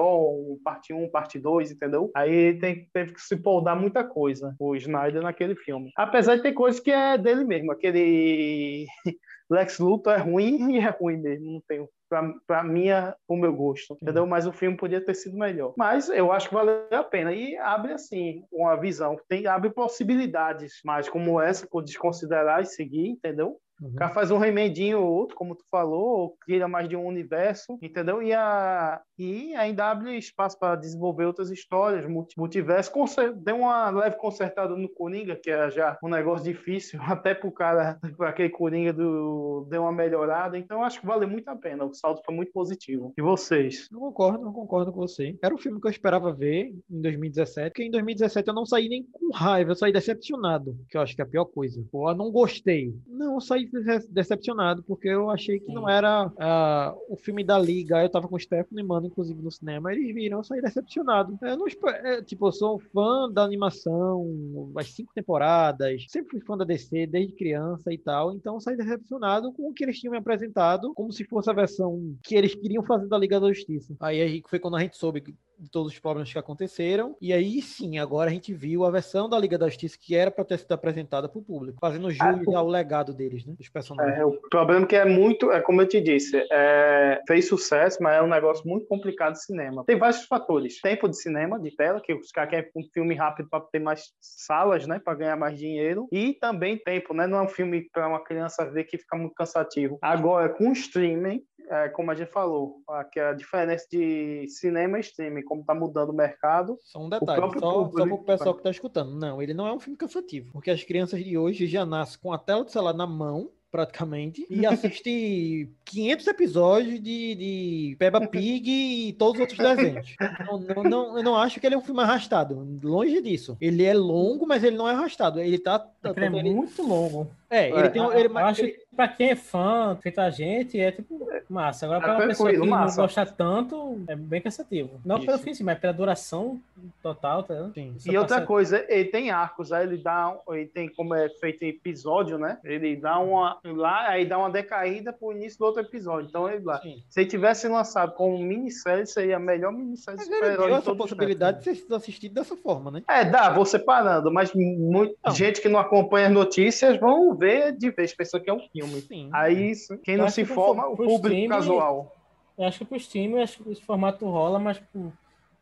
parte 1, parte 2, entendeu? Aí tem, teve que se poldar muita coisa, o Snyder naquele filme. Apesar de ter coisas que é dele mesmo, aquele Lex Luthor é ruim e é ruim mesmo, não tenho pra, pra minha, o meu gosto, entendeu? Mas o filme podia ter sido melhor. Mas eu acho que valeu a pena. E abre, assim, uma visão. Tem, abre possibilidades, mas como essa, por desconsiderar e seguir, entendeu? O cara faz um remedinho ou outro, como tu falou, ou cria mais de um universo, entendeu? E, a, e ainda abre espaço para desenvolver outras histórias, multi- multiverso. Deu uma leve consertada no Coringa, que era já um negócio difícil, até pro cara, pra aquele Coringa do, deu uma melhorada. Então acho que vale muito a pena. O saldo foi muito positivo. E vocês? Não concordo, não concordo com você. Era um filme que eu esperava ver em 2017, porque em 2017 eu não saí nem com raiva, eu saí decepcionado, que eu acho que é a pior coisa. Pô, eu não gostei. Não, eu saí decepcionado, porque eu achei que não era ah, o filme da Liga. Eu tava com o Stefano e Mano, inclusive, no cinema, eles viram, eu saí decepcionado. Eu não é, tipo, eu sou fã da animação, as cinco temporadas, sempre fui fã da DC desde criança e tal, então eu saí decepcionado com o que eles tinham me apresentado, como se fosse a versão que eles queriam fazer da Liga da Justiça. Aí, aí foi quando a gente soube de todos os problemas que aconteceram, e aí sim, agora a gente viu a versão da Liga da Justiça que era para ter sido apresentada para o público, fazendo jus ao legado deles, né? Dos personagens. É, o problema é que é muito, é como eu te disse, é, fez sucesso, mas é um negócio muito complicado de cinema. Tem vários fatores. Tempo de cinema, de tela, que os caras querem um filme rápido para ter mais salas, né? Para ganhar mais dinheiro. E também tempo, né? Não é um filme para uma criança ver que fica muito cansativo. Agora, com o streaming, é, como a gente falou, aqui a diferença de cinema e streaming, como tá mudando o mercado. Só um o detalhe, próprio só, só público- para o pessoal que tá escutando. Não, ele não é um filme cansativo, porque as crianças de hoje já nascem com a tela do celular na mão, praticamente, e assistem 500 episódios de, de Peppa Pig e todos os outros desenhos. Não, não, não- eu não acho que ele é um filme arrastado, longe disso. Ele é longo, mas ele não é arrastado. Ele tá... tá Ele é ele- muito longo. É, ele tem um- ele- eu acho que pra quem é fã, feito a gente, é tipo massa. Agora, É pra uma pessoa que tranquilo, não massa. gosta tanto, é bem cansativo. Não pelo Isso. fim, sim, mas pela duração total, tá? Sim. E outra coisa, ele tem arcos, aí ele dá, ele tem como é feito em episódio, né? Ele dá uma lá, aí dá uma decaída pro início do outro episódio. Então ele lá, se ele tivesse lançado como minissérie, seria a melhor minissérie Mas ele super-herói essa possibilidade de ser sido assistido dessa forma, né? É, dá, vou separando, mas muita gente que não acompanha as notícias vão ver de vez, pensa que é um filme. Aí, isso, quem não se que pro- forma, o público streaming- casual. Eu acho que pro stream, eu acho que esse formato rola, mas pro,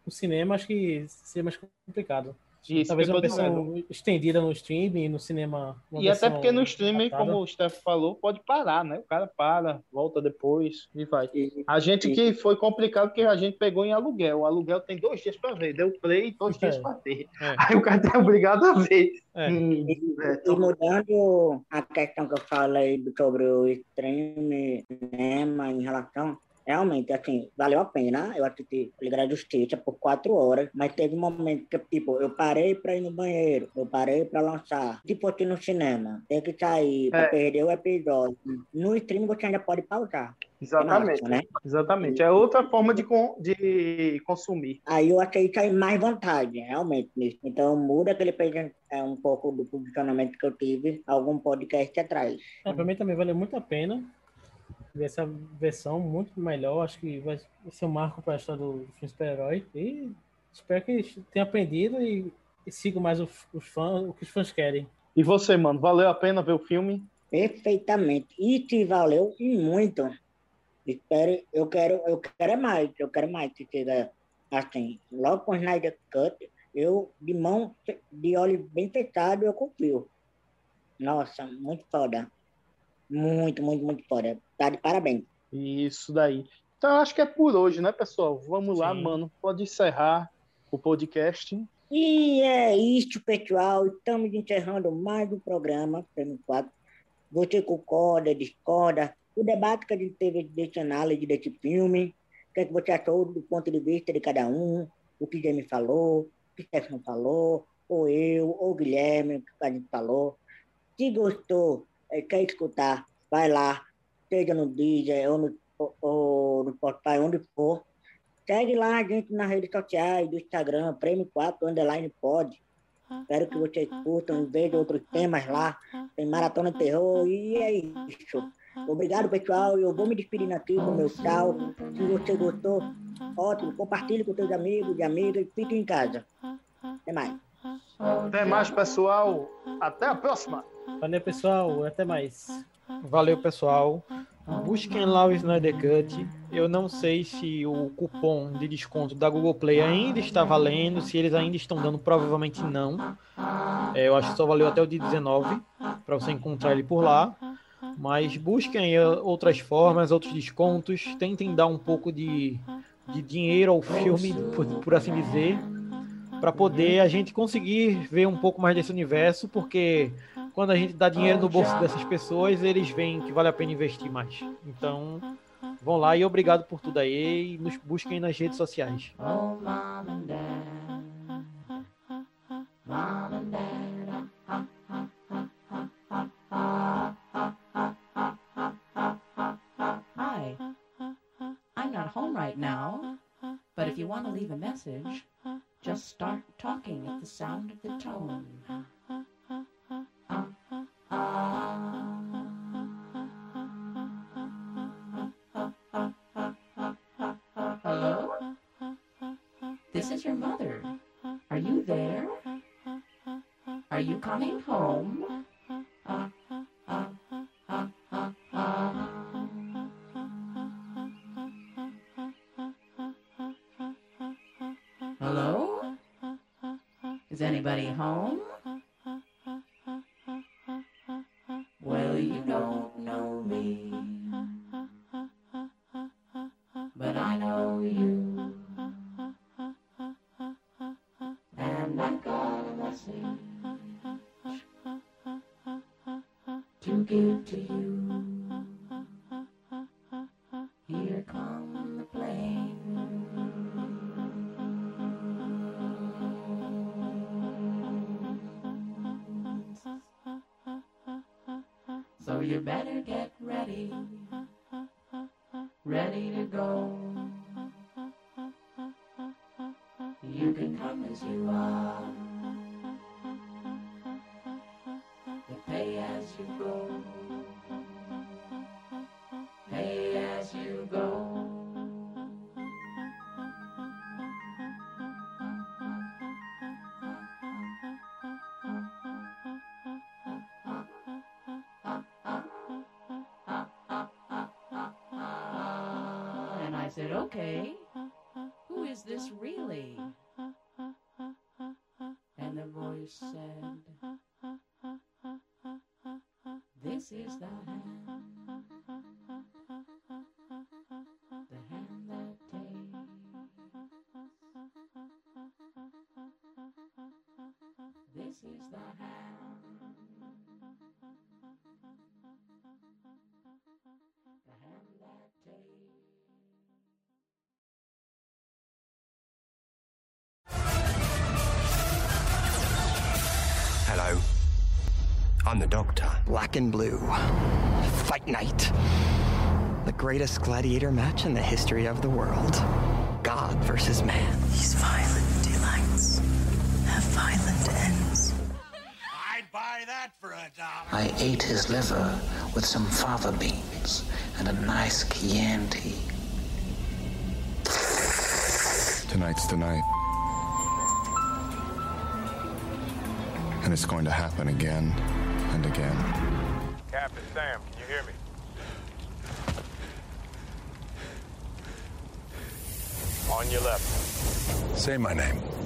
pro cinema, acho que seria mais complicado. Isso, Talvez que uma versão dizendo. estendida no stream e no cinema. E até porque no streaming, como o Steph falou, pode parar, né? O cara para, volta depois e vai. A gente que foi complicado porque a gente pegou em aluguel. O aluguel tem dois dias para ver, deu play e dois dias para ver. Aí o cara tá obrigado a ver. É, E mudando a questão que eu falei sobre o stream cinema em relação realmente, assim, valeu a pena. Eu assisti Liga da Justiça por quatro horas, mas teve um momento que, tipo, eu parei pra ir no banheiro, eu parei pra lançar. Tipo aqui no cinema, tem que sair pra É. perder o episódio. No stream você ainda pode pausar. Exatamente. Nossa, né? Exatamente. É outra forma de, con- de consumir. Aí eu achei que aí mais vantagem, realmente, nisso. Então muda aquele page- é um pouco do posicionamento que eu tive algum podcast atrás. É, pra mim também valeu muito a pena ver essa versão muito melhor. Acho que vai ser um marco para a história do filme super-herói. E espero que tenha aprendido e, e siga mais os, os fãs, o que os fãs querem. E você, mano, valeu a pena ver o filme? Perfeitamente. E te valeu e muito. Espero, eu quero, eu quero mais, eu quero mais que seja assim. Logo com o Snyder Cut, eu de mão, de olho bem fechado, eu confio. Nossa, muito foda. Muito, muito, muito foda. Tá de parabéns. Isso daí. Então, acho que é por hoje, né, pessoal? Vamos lá, Sim. mano. Pode encerrar o podcast. E é isso, pessoal. Estamos encerrando mais um programa, Prêmio 4. Você concorda, discorda? O debate que a gente teve desse análise desse filme. O que, é que você achou do ponto de vista de cada um? O que Jamie falou, o que Stefano falou, ou eu, ou o Guilherme, o que a gente falou. Se gostou, quer escutar, vai lá, seja no Deezer ou no, ou- no Spotify, onde for. Segue lá a gente nas redes sociais, do Instagram, Prêmio 4 Underline Pod. Espero que vocês curtam vejam outros temas lá. Tem Maratona Terror e é isso. Obrigado, pessoal. Eu vou me despedindo aqui com o meu tchau. Se você gostou, ótimo. Compartilhe com seus amigos e amigas e fique em casa. Até mais. Até mais, pessoal. Até a próxima. Valeu, pessoal. Até mais. Valeu, pessoal. Busquem lá o Snyder Cut. Eu não sei se o cupom de desconto da Google Play ainda está valendo, se eles ainda estão dando, provavelmente não. É, eu acho que só valeu até o dia 19 para você encontrar ele por lá. Mas busquem aí outras formas, outros descontos. Tentem dar um pouco de, de dinheiro ao filme, por, por assim dizer, para poder a gente conseguir ver um pouco mais desse universo, porque quando a gente dá dinheiro no bolso dessas pessoas, eles veem que vale a pena investir mais. Então, vão lá e obrigado por tudo aí e nos busquem nas redes sociais. Hi, I'm not home right now, but if you want to leave a message. Just start talking at the sound of the tone. Hello? This is your mother. Are you there? Are you coming home? I'm the doctor. Black and blue. Fight night. The greatest gladiator match in the history of the world. God versus man. These violent delights have violent ends. I'd buy that for a dollar. I ate his liver with some fava beans and a nice Chianti. Tonight's the night. And it's going to happen again and again. Captain Sam, can you hear me? On your left. Say my name.